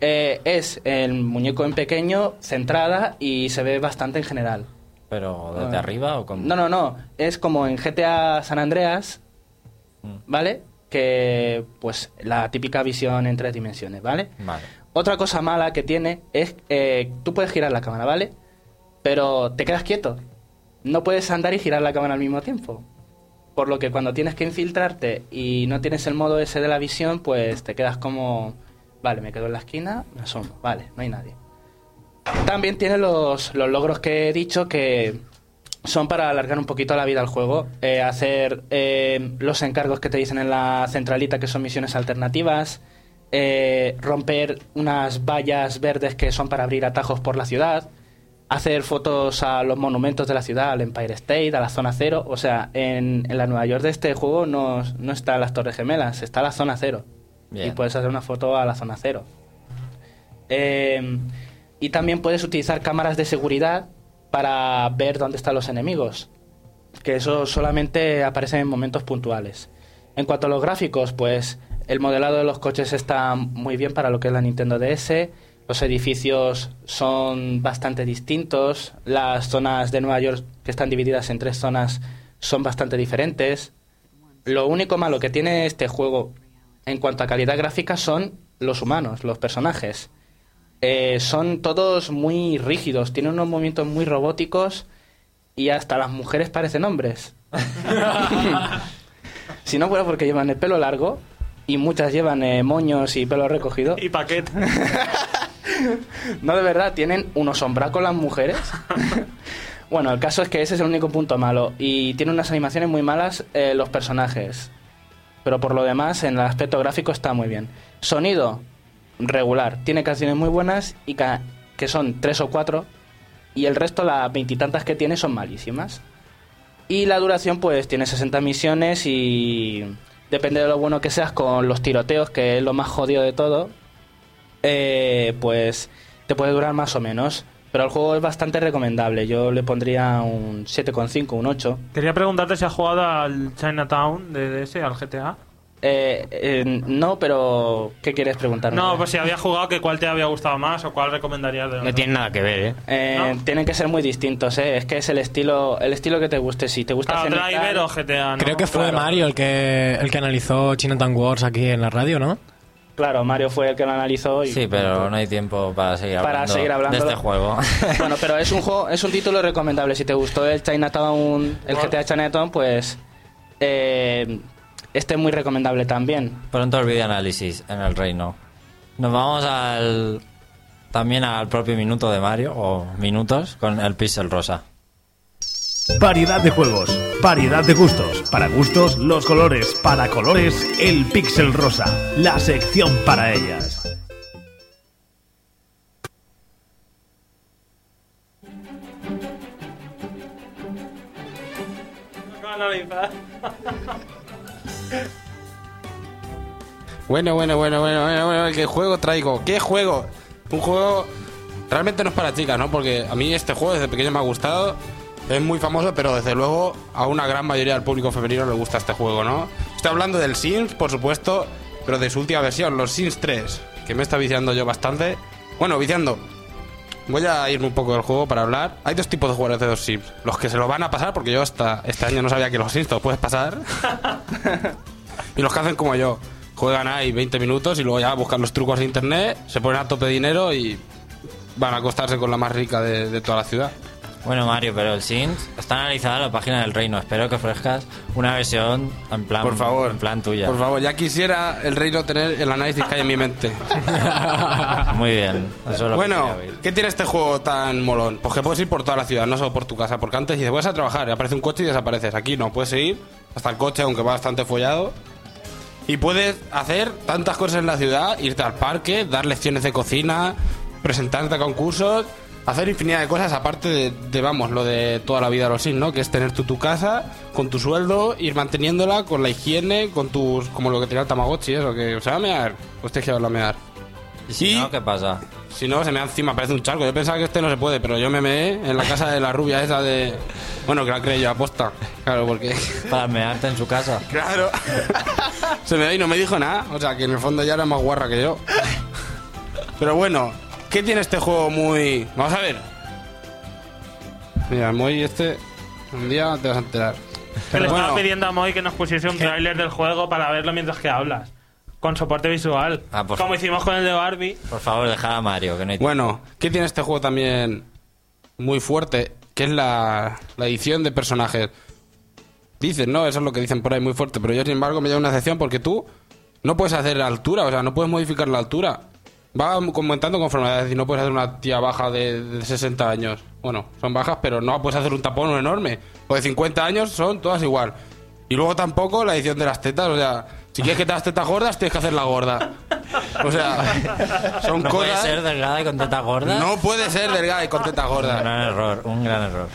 Eh, es el muñeco en pequeño, centrada y se ve bastante en general. ¿Pero desde Ah. arriba o con...? No, no, no. Es como en GTA San Andreas, Mm. ¿vale? que pues la típica visión en tres dimensiones, ¿vale? Vale. Otra cosa mala que tiene es eh, tú puedes girar la cámara, ¿vale? Pero te quedas quieto. No puedes andar y girar la cámara al mismo tiempo. Por lo que cuando tienes que infiltrarte y no tienes el modo ese de la visión, pues te quedas como, vale, me quedo en la esquina, me asomo, vale, no hay nadie. También tiene los, los logros que he dicho que son para alargar un poquito la vida al juego. Eh, hacer eh, los encargos que te dicen en la centralita, que son misiones alternativas. Eh, romper unas vallas verdes que son para abrir atajos por la ciudad. Hacer fotos a los monumentos de la ciudad, al Empire State, a la Zona Cero. O sea, en, en la Nueva York de este juego no, no están las Torres Gemelas, está la Zona Cero. Bien. Y puedes hacer una foto a la Zona Cero. Eh, y también puedes utilizar cámaras de seguridad para ver dónde están los enemigos. Que eso solamente aparece en momentos puntuales. En cuanto a los gráficos, pues el modelado de los coches está muy bien para lo que es la Nintendo DS. Los edificios son bastante distintos. Las zonas de Nueva York, que están divididas en tres zonas, son bastante diferentes. Lo único malo que tiene este juego en cuanto a calidad gráfica son los humanos, los personajes. Eh, son todos muy rígidos, tienen unos movimientos muy robóticos y hasta las mujeres parecen hombres. [laughs] [laughs] si no fuera porque llevan el pelo largo y muchas llevan eh, moños y pelo recogido. Y paquete. [laughs] No, de verdad, tienen unos sombracos las mujeres. [laughs] bueno, el caso es que ese es el único punto malo. Y tiene unas animaciones muy malas eh, los personajes. Pero por lo demás, en el aspecto gráfico está muy bien. Sonido, regular. Tiene canciones muy buenas y ca- que son tres o cuatro. Y el resto, las veintitantas que tiene, son malísimas. Y la duración, pues tiene 60 misiones y depende de lo bueno que seas con los tiroteos, que es lo más jodido de todo, eh, pues te puede durar más o menos. Pero el juego es bastante recomendable. Yo le pondría un 7,5, un 8. Quería preguntarte si has jugado al Chinatown de DS, al GTA. Eh, eh, no, pero ¿qué quieres preguntarme? No, pues si habías jugado, que cuál te había gustado más o cuál recomendarías de No tiene nada que ver, ¿eh? Eh, Tienen que ser muy distintos, ¿eh? Es que es el estilo, el estilo que te guste. Si te gusta Claro, Driver o GTA, ¿no? Creo que fue Claro. Mario el que, el que analizó Chinatown Wars aquí en la radio, ¿no? Claro, Mario fue el que lo analizó y... Sí, pero no hay tiempo para seguir Para hablando, seguir hablando de este juego. [laughs] Bueno, pero es un juego, es un título recomendable. Si te gustó el Chinatown, el. GTA Chinatown, pues eh, este es muy recomendable también. Pronto el videoanálisis en el reino. Nos vamos al también al propio minuto de Mario o minutos con el pixel rosa. Variedad de juegos, variedad de gustos. Para gustos, los colores. Para colores, el pixel rosa. La sección para ellas. [laughs] [laughs] Bueno, bueno, bueno, bueno, bueno, bueno, ¿qué juego traigo? ¿Qué juego? Un juego realmente no es para chicas, ¿no? Porque a mí este juego desde pequeño me ha gustado. Es muy famoso, pero desde luego a una gran mayoría del público femenino le gusta este juego, ¿no? Estoy hablando del Sims, por supuesto, pero de su última versión, los Sims 3, que me está viciando yo bastante. Bueno, viciando. Voy a irme un poco del juego para hablar. Hay dos tipos de jugadores de los Sims. Los que se lo van a pasar, porque yo hasta este año no sabía que los Sims te los puedes pasar. [laughs] y los que hacen como yo. Juegan ahí 20 minutos y luego ya buscan los trucos de internet, se ponen a tope de dinero y van a acostarse con la más rica de, de toda la ciudad. Bueno, Mario, pero el Sims está analizada en la página del reino. Espero que ofrezcas una versión en plan, Por favor. en plan tuya. Por favor, ya quisiera el reino tener el análisis que hay en mi mente. [laughs] Muy bien. Eso es lo Bueno. ¿qué tiene este juego tan molón? Pues que puedes ir por toda la ciudad, no solo por tu casa. Porque antes dices, vas a trabajar, y aparece un coche y desapareces. Aquí no, puedes ir hasta el coche, aunque va bastante follado. Y puedes hacer tantas cosas en la ciudad, irte al parque, dar lecciones de cocina, presentarte a concursos, hacer infinidad de cosas, aparte de, de, vamos, lo de toda la vida de los Sims, ¿no? Que es tener tú tu casa, con tu sueldo, ir manteniéndola, con la higiene, con tus... como lo que tenía el Tamagotchi, eso, que se va a mear, pues tienes que verlo a mear. ¿Y si no, qué pasa? Si no, se me encima, parece un charco. Yo pensaba que este no se puede, pero yo me meé en la casa de la rubia esa de... Bueno, que la creé yo aposta. Claro, porque... [laughs] Para mearte en su casa. Claro. [laughs] se me dio y no me dijo nada. O sea, que en el fondo ya era más guarra que yo. Pero bueno, ¿qué tiene este juego muy...? Vamos a ver. Mira, muy este... Un día te vas a enterar. Que le Bueno. estaba pidiendo a Moy que nos pusiese un tráiler del juego para verlo mientras que hablas. Con soporte visual. Ah, por Como favor. hicimos con el de Barbie. Por favor, dejar a Mario, que no hay Bueno, ¿qué tiene este juego también muy fuerte? Que es la, la edición de personajes. Dicen, ¿no? Eso es lo que dicen por ahí muy fuerte. Pero yo, sin embargo, me lleva una excepción porque tú no puedes hacer la altura, o sea, no puedes modificar la altura. Va aumentando conforme, es decir, no puedes hacer una tía baja de, de 60 años. Bueno, son bajas, pero no puedes hacer un tapón enorme. O de 50 años son todas igual. Y luego tampoco la edición de las tetas, o sea, si quieres que te las tetas gordas, tienes que hacerla gorda. O sea, [laughs] son ¿No puede cosas... ser delgada y con tetas gordas? No puede ser delgada y con tetas Un gordas. gran error, un gran error.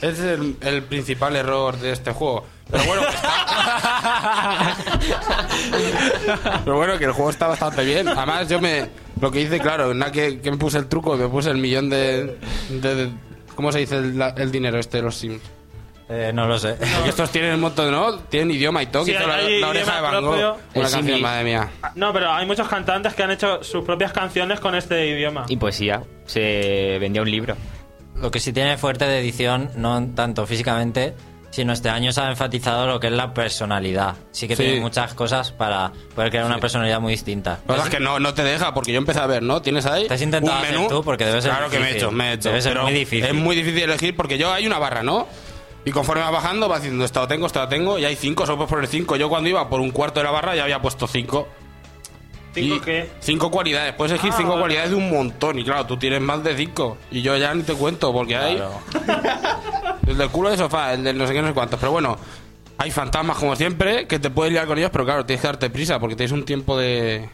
Ese es el, el principal error de este juego. Pero bueno, que está... [laughs] Pero bueno, que el juego está bastante bien. Además, yo me... Lo que hice, claro, nada que, que me puse el truco, me puse el millón de... de- de- ¿Cómo se dice el, la- el dinero este de los Sims? Eh, no lo sé. Estos tienen un montón, ¿no? Tienen idioma y todo. Sí, la, la oreja de Van Gogh. propio. Una El canción, madre mía. No, pero hay muchos cantantes que han hecho sus propias canciones con este idioma. Y poesía. Se vendía un libro. Lo que sí tiene fuerte de edición, no tanto físicamente, sino este año se ha enfatizado lo que es la personalidad. Sí que Sí. tiene muchas cosas para poder crear una personalidad muy distinta. Verdad es que no, no te deja, porque yo empecé a ver, ¿no? Tienes ahí Te has intentado un hacer menú. tú, porque debe ser Claro que me he hecho, me he hecho. Debe ser pero muy difícil. Es muy difícil elegir porque yo hay una barra, ¿no? Y conforme va bajando, va diciendo, esto lo tengo, esto lo tengo, y hay cinco, solo puedes poner cinco. Yo cuando iba por un cuarto de la barra ya había puesto cinco. ¿Cinco qué? Cinco cualidades. Puedes elegir Ah, cinco vale. cualidades de un montón. Y claro, tú tienes más de cinco. Y yo ya ni te cuento, porque hay Claro. [laughs] el del culo de sofá, el del no sé qué, no sé cuántos. Pero bueno, hay fantasmas como siempre que te puedes liar con ellos, pero claro, tienes que darte prisa porque tienes un tiempo de.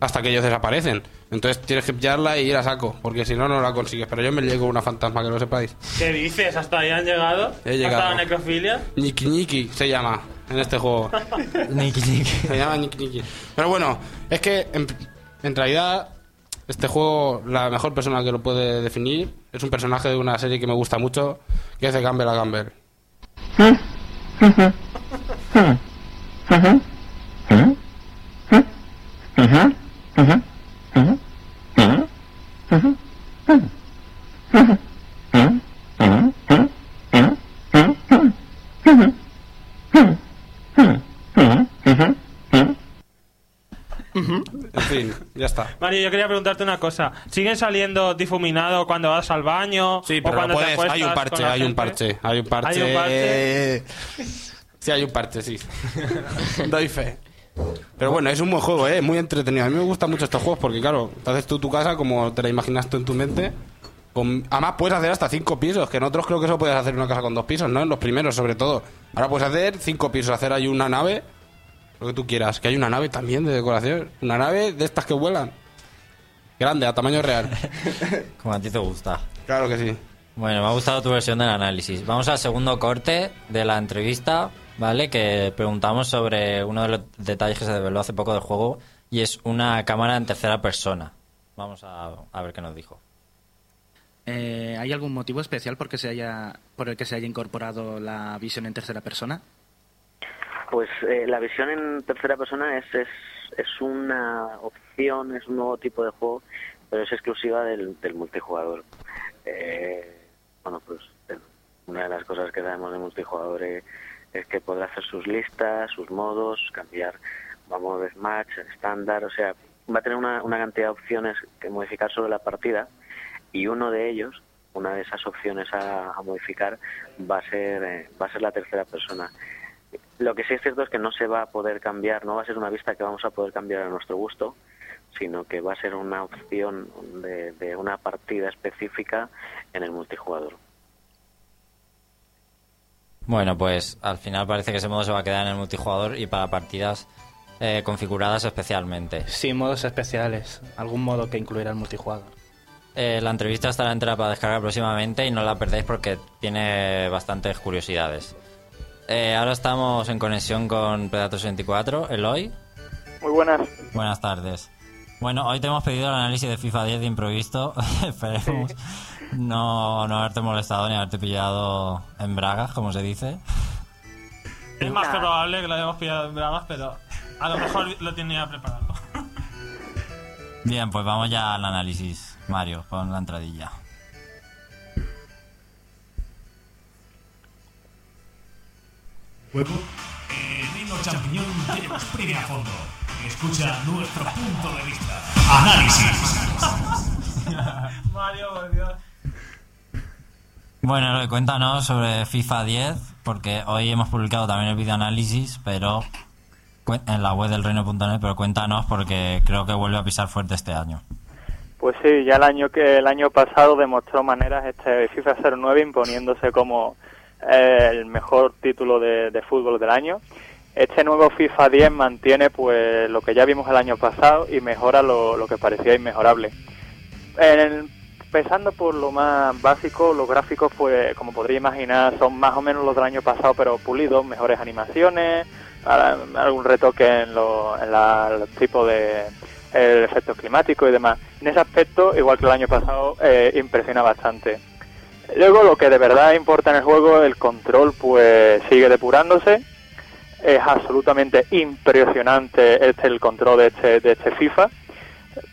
hasta que ellos desaparecen. Entonces tienes que pillarla y ir a saco, porque si no, no la consigues. Pero yo me con una fantasma, que lo sepáis. ¿Qué dices? ¿Hasta ahí han llegado? He llegado. ¿Hasta la necrofilia? Niki Niki se llama en este juego. [laughs] Niki, niki. Se llama Niki Niki. Pero bueno, es que en, en realidad este juego, la mejor persona que lo puede definir es un personaje de una serie que me gusta mucho, que es de Gamble a Gamble. [laughs] [laughs] En fin, ya está. Mario, yo quería preguntarte una cosa. ¿Siguen saliendo difuminado cuando vas al baño? Sí, o pero cuando no puedes, acuestas hay un parche, hay un parche. ¿Hay un parche? Sí, hay un parche, sí. [laughs] Doy fe. Pero bueno, es un buen juego, ¿eh? Muy entretenido. A mí me gustan mucho estos juegos porque, claro, te haces tú tu casa como te la imaginas tú en tu mente. Con- Además, puedes hacer hasta cinco pisos, que en otros creo que eso puedes hacer una casa con dos pisos, ¿no? En los primeros, sobre todo. Ahora puedes hacer cinco pisos, hacer ahí una nave, lo que tú quieras. Que hay una nave también de decoración. Una nave de estas que vuelan. Grande, a tamaño real. [laughs] Como a ti te gusta. Claro que sí. Bueno, me ha gustado tu versión del análisis. Vamos al segundo corte de la entrevista, ¿vale? Que preguntamos sobre uno de los detalles que se desveló hace poco del juego y es una cámara en tercera persona. Vamos a, a ver qué nos dijo. Eh, ¿Hay algún motivo especial por, que se haya, por el que se haya incorporado la visión en tercera persona? Pues eh, la visión en tercera persona es, es, es una opción, es un nuevo tipo de juego, pero es exclusiva del, del multijugador. Eh, bueno, pues eh, una de las cosas que sabemos de multijugador es que podrá hacer sus listas, sus modos, cambiar, vamos, de match, estándar, o sea, va a tener una, cantidad de opciones que modificar sobre la partida y uno de ellos, una de esas opciones a, a modificar, va a ser eh, va a ser la tercera persona. Lo que sí es cierto es que no se va a poder cambiar, no va a ser una vista que vamos a poder cambiar a nuestro gusto, sino que va a ser una opción de una partida específica en el multijugador. Bueno, pues al final parece que ese modo se va a quedar en el multijugador y para partidas eh, configuradas especialmente. Sí, modos especiales. Algún modo que incluirá el multijugador. Eh, la entrevista estará entera para descargar próximamente y no la perdáis porque tiene bastantes curiosidades. Eh, ahora estamos en conexión con Predator 64. Eloy, Muy buenas. buenas tardes. Bueno, hoy te hemos pedido el análisis de FIFA 10 de improviso. [laughs] Esperemos no, no haberte molestado ni haberte pillado en bragas, como se dice. Es más probable que lo hayamos pillado en bragas, pero a lo mejor lo tenía preparado. Bien, pues vamos ya al análisis. Mario, pon la entradilla. juego, el reino champiñón te exprime a fondo. Escucha nuestro punto de vista. Análisis. [laughs] Mario, por Dios. Bueno, cuéntanos sobre FIFA 10, porque hoy hemos publicado también el videoanálisis, pero en la web del reino.net, pero cuéntanos porque creo que vuelve a pisar fuerte este año. Pues sí, ya el año que el año pasado demostró maneras este FIFA 09 imponiéndose como eh, el mejor título de, de fútbol del año. Este nuevo FIFA 10 mantiene pues lo que ya vimos el año pasado y mejora lo, lo que parecía inmejorable. En- empezando por lo más básico, los gráficos pues como podría imaginar son más o menos los del año pasado pero pulidos, mejores animaciones, algún retoque en, lo- en la- el tipo de el efecto climático y demás. En ese aspecto, igual que el año pasado, eh, impresiona bastante. Luego, lo que de verdad importa en el juego, el control, pues sigue depurándose. Es absolutamente impresionante este el control de este, de este FIFA.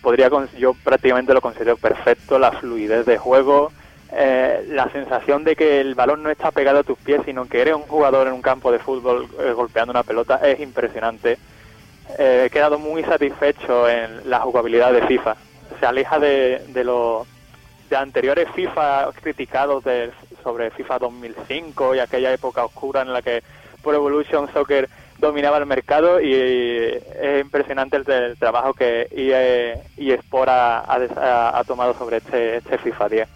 Podría yo prácticamente lo considero perfecto, la fluidez de juego, eh, la sensación de que el balón no está pegado a tus pies, sino que eres un jugador en un campo de fútbol eh, golpeando una pelota, es impresionante. Eh, he quedado muy satisfecho en la jugabilidad de FIFA. Se aleja de, de los de anteriores FIFA criticados de, sobre FIFA 2005 y aquella época oscura en la que Pro Evolution Soccer dominaba el mercado y es impresionante el, trabajo que EA, EA Sport ha, ha ha- tomado sobre este, este FIFA 10.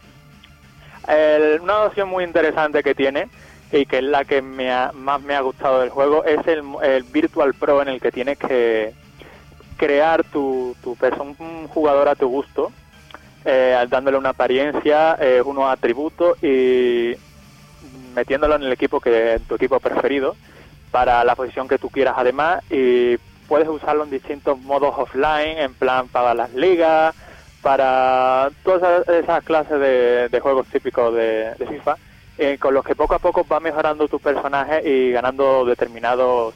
El- una opción muy interesante que tiene y que es la que me ha- más me ha gustado del juego es el, el Virtual Pro en el que tienes que crear tu, tu un jugador a tu gusto eh, dándole una apariencia, eh, unos atributos y metiéndolo en el equipo que en tu equipo preferido para la posición que tú quieras además y puedes usarlo en distintos modos offline, en plan para las ligas, para todas esas, clases de, juegos típicos de, FIFA, eh, con los que poco a poco va mejorando tu personaje y ganando determinados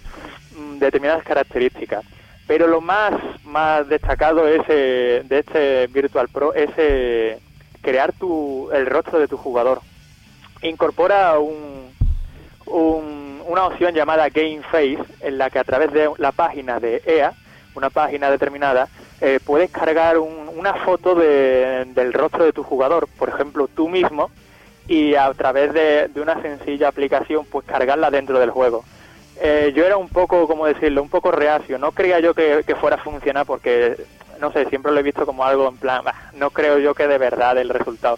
mm, determinadas características. Pero lo más, más destacado es, eh, de este Virtual Pro es eh, crear tu, el rostro de tu jugador. Incorpora un, un- una opción llamada Game Face en la que a través de la página de EA, una página determinada, eh, puedes cargar un- una foto de- del rostro de tu jugador, por ejemplo tú mismo, y a través de, una sencilla aplicación pues cargarla dentro del juego. Eh, yo era un poco, ¿cómo decirlo? Un poco reacio. No creía yo que, que fuera a funcionar porque, no sé, siempre lo he visto como algo en plan, "Bah, no creo yo que de verdad el resultado.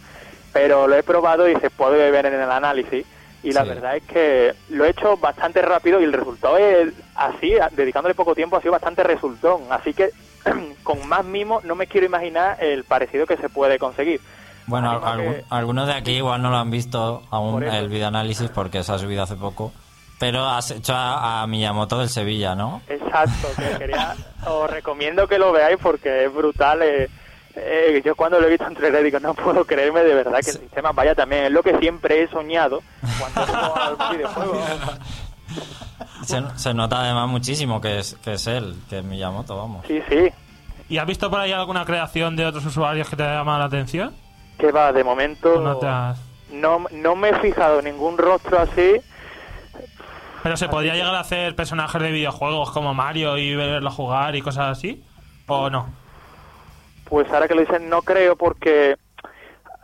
Pero lo he probado y se puede ver en el análisis. Y la Sí. verdad es que lo he hecho bastante rápido y el resultado es así, dedicándole poco tiempo, ha sido bastante resultón. Así que [clears throat] con más mimo no me quiero imaginar el parecido que se puede conseguir. Bueno, algún- que- algunos de aquí igual no lo han visto aún el videoanálisis porque se ha subido hace poco. Pero has hecho a, a Miyamoto del Sevilla, ¿no? Exacto, que quería, os recomiendo que lo veáis porque es brutal. eh, eh, yo cuando lo he visto en 3D digo, no puedo creerme de verdad que el sistema vaya también. Es lo que siempre he soñado cuando juego [laughs] a algún videojuego. Se, se nota además muchísimo que es, que es él, que es Miyamoto, vamos. Sí, sí, ¿Y has visto por ahí alguna creación de otros usuarios que te haya llamado la atención? que va, de momento ¿O no te has- no, no me he fijado en ningún rostro así. Pero se podría llegar a hacer personajes de videojuegos como Mario y verlo jugar y cosas así. ¿O no? Pues ahora que lo dicen, no creo porque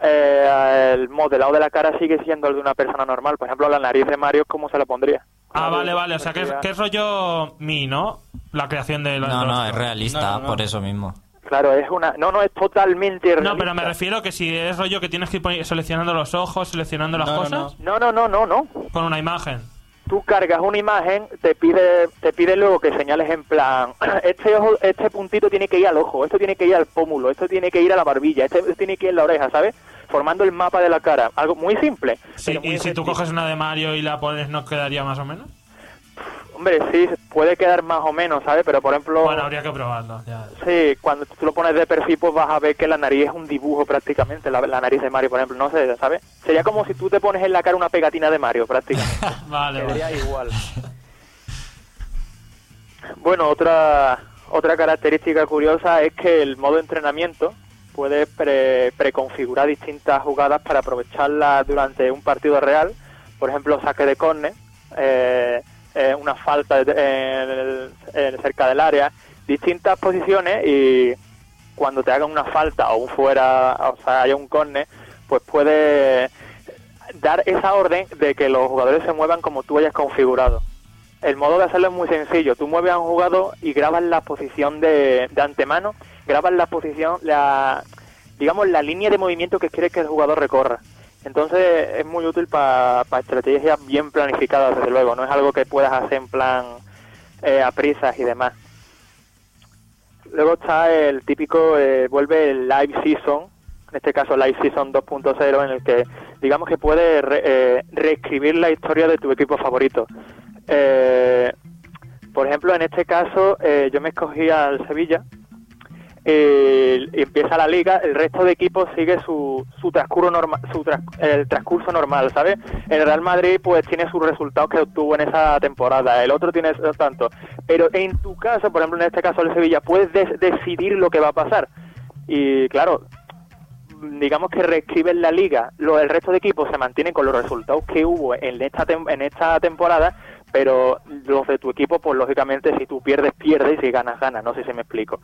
eh, el modelado de la cara sigue siendo el de una persona normal. Por ejemplo, la nariz de Mario, ¿cómo se la pondría? Ah, vale, vale. O sea, que es, que es rollo mi, ¿no? La creación de los No, no, es realista, No, no. por eso mismo. Claro, es una... No, no, es totalmente No, pero me realista. refiero que si es rollo que tienes que ir seleccionando los ojos, seleccionando las cosas, No, no, no, no, no. con una imagen. Tú cargas una imagen, te pide, te pide luego que señales en plan, [clears throat] este ojo, este puntito tiene que ir al ojo, esto tiene que ir al pómulo, esto tiene que ir a la barbilla, este tiene que ir en la oreja, ¿sabes? Formando el mapa de la cara, algo muy simple. Sí, pero muy y si tú coges una de Mario y la pones, ¿no quedaría más o menos? Hombre, sí, puede quedar más o menos, ¿sabes? Pero por ejemplo, Bueno, habría que probarlo. Ya. sí, cuando tú lo pones de perfil, pues vas a ver que la nariz es un dibujo prácticamente, la, la nariz de Mario, por ejemplo, no sé, ¿sabes? Sería como si tú te pones en la cara una pegatina de Mario, prácticamente. [laughs] Vale, vale. igual. Bueno, otra otra característica curiosa es que el modo entrenamiento puede pre- preconfigurar distintas jugadas para aprovecharlas durante un partido real. Por ejemplo, saque de córner. Eh, eh, una falta en cerca del área, distintas posiciones y cuando te hagan una falta o fuera, o sea, haya un córner, pues puedes dar esa orden de que los jugadores se muevan como tú hayas configurado. El modo de hacerlo es muy sencillo. Tú mueves a un jugador y grabas la posición de, de antemano, grabas la posición, la digamos la línea de movimiento que quieres que el jugador recorra. Entonces es muy útil para estrategias bien planificadas, desde luego. No es algo que puedas hacer en plan eh, a prisas y demás. Luego está el típico, eh, vuelve el Live Season, en este caso Live Season 2.0, en el que digamos que puedes re- eh, reescribir la historia de tu equipo favorito. Eh, por ejemplo, en este caso eh, yo me escogí al Sevilla eh, empieza la liga, el resto de equipos sigue su, su transcurso normal, su el transcurso normal, ¿sabes? El Real Madrid pues tiene sus resultados que obtuvo en esa temporada, el otro tiene esos tanto, pero en tu caso, por ejemplo en este caso el Sevilla, puedes des- decidir lo que va a pasar y claro, digamos que reescriben la liga, lo, el resto de equipos se mantienen con los resultados que hubo en esta tem- en esta temporada, pero los de tu equipo, pues lógicamente si tú pierdes, pierdes y si ganas, ganas, no sé si me explico.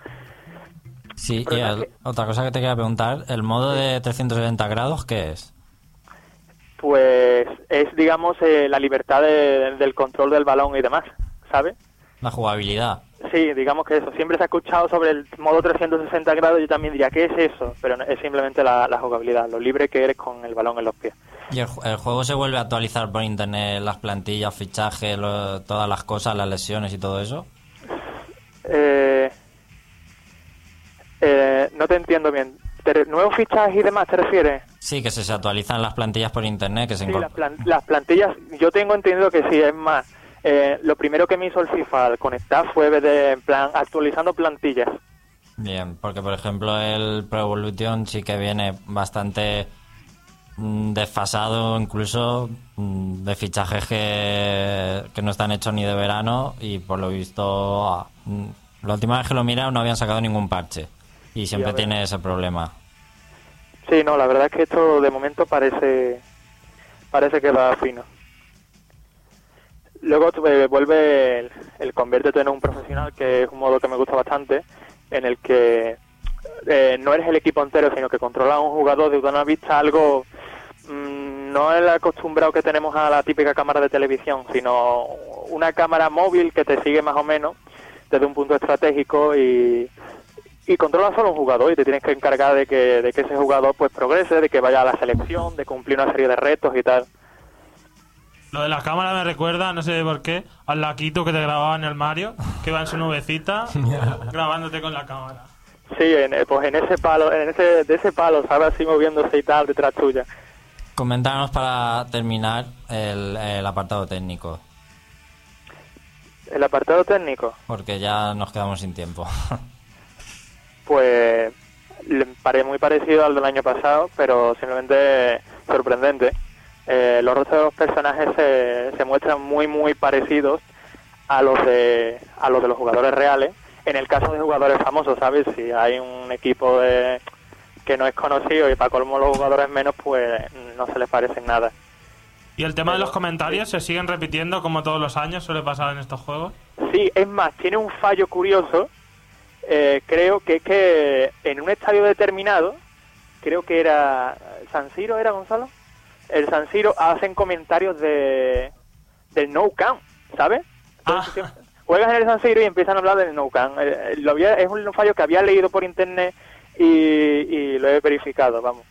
Sí, y el- otra cosa que te quería preguntar, ¿el modo de 370 grados qué es? Pues es, digamos, eh, la libertad de- del control del balón y demás, ¿sabes? La jugabilidad. Sí, digamos que eso. Siempre se ha escuchado sobre el modo 360 grados, yo también diría, ¿qué es eso? Pero es simplemente la, la jugabilidad, lo libre que eres con el balón en los pies. ¿Y el, el juego se vuelve a actualizar por internet, las plantillas, fichajes, lo- todas las cosas, las lesiones y todo eso? Eh, eh, no te entiendo bien. ¿Te re- ¿Nuevos fichajes y demás te refieres? Sí, que se, se actualizan las plantillas por internet, que se Sí, las, plan- las plantillas, yo tengo entendido que sí, es más. eh, lo primero que me hizo el FIFA al conectar fue de, en plan, actualizando plantillas. Bien, porque por ejemplo el Pro Evolution sí que viene bastante mm, desfasado, incluso mm, de fichajes que, que no están hechos ni de verano y por lo visto ah, mm, la última vez que lo mira no habían sacado ningún parche y siempre ver. tiene ese problema. Sí, no, la verdad es que esto de momento parece parece que va fino. Luego eh, vuelve el, el conviértete en un profesional, que es un modo que me gusta bastante, en el que eh, no eres el equipo entero, sino que controlas a un jugador de una vista algo mm, no el acostumbrado que tenemos a la típica cámara de televisión, sino una cámara móvil que te sigue más o menos desde un punto estratégico y, y controlas solo un jugador y te tienes que encargar de que, de que ese jugador pues progrese, de que vaya a la selección, de cumplir una serie de retos y tal. Lo de la cámara me recuerda, no sé por qué, al laquito que te grababa en el Mario, que va en su nubecita [laughs] grabándote con la cámara. Sí, en, eh, pues en ese palo, en ese, de ese palo, ¿sabes? Así moviéndose y tal detrás tuya. Comentarnos para terminar el, el apartado técnico, El apartado técnico, porque ya nos quedamos sin tiempo. [laughs] pues le pare muy parecido al del año pasado, pero simplemente sorprendente. Eh, los rostros de los personajes se, se muestran muy muy parecidos a los de a los de los jugadores reales. En el caso de jugadores famosos, ¿sabes? Si hay un equipo de, que no es conocido y para colmo los jugadores menos, pues no se les parece nada. ¿Y el tema de los comentarios se siguen repitiendo como todos los años suele pasar en estos juegos? Sí, es más, tiene un fallo curioso. Eh, creo que es que en un estadio determinado, creo que era San Siro, ¿era Gonzalo? El San Siro hacen comentarios de del no count, ¿sabes? Entonces, siempre- Juegas en el San Siro y empiezan a hablar del no count. Eh, eh, lo había- es un fallo que había leído por internet y, y lo he verificado, vamos.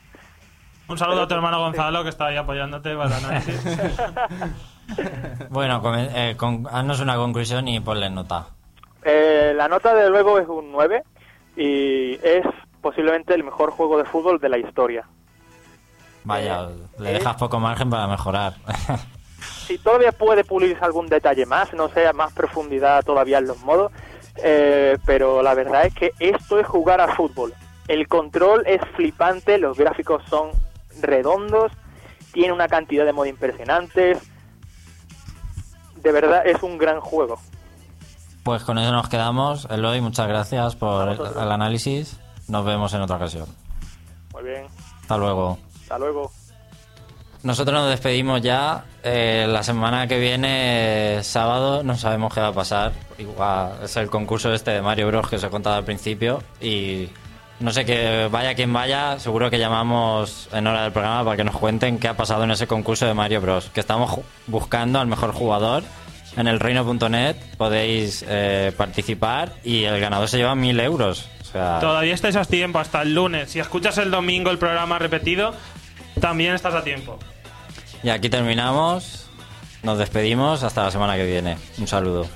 Un saludo a tu hermano Gonzalo que está ahí apoyándote para análisis. [laughs] [laughs] bueno, eh, con- haznos una conclusión y ponle nota. Eh, la nota de luego es un 9 y es posiblemente el mejor juego de fútbol de la historia. Vaya, le eh, dejas poco margen para mejorar. [laughs] si todavía puede pulirse algún detalle más, no sé, más profundidad todavía en los modos, eh, pero la verdad es que esto es jugar a fútbol. El control es flipante, los gráficos son redondos, tiene una cantidad de modos impresionantes. De verdad es un gran juego. Pues con eso nos quedamos. Eloy, muchas gracias por el, el análisis. Nos vemos en otra ocasión. Muy bien, Hasta luego. hasta luego. nosotros nos despedimos ya. Eh, la semana que viene, sábado, no sabemos qué va a pasar. Igual es el concurso este de Mario Bros que os he contado al principio. Y no sé que vaya quien vaya, seguro que llamamos en hora del programa para que nos cuenten qué ha pasado en ese concurso de Mario Bros. Que estamos buscando al mejor jugador. En el reino.net podéis eh, participar y el ganador se lleva mil euros. O sea, Todavía estáis a tiempo hasta el lunes. Si escuchas el domingo el programa repetido, también estás a tiempo. Y aquí terminamos. Nos despedimos hasta la semana que viene. Un saludo.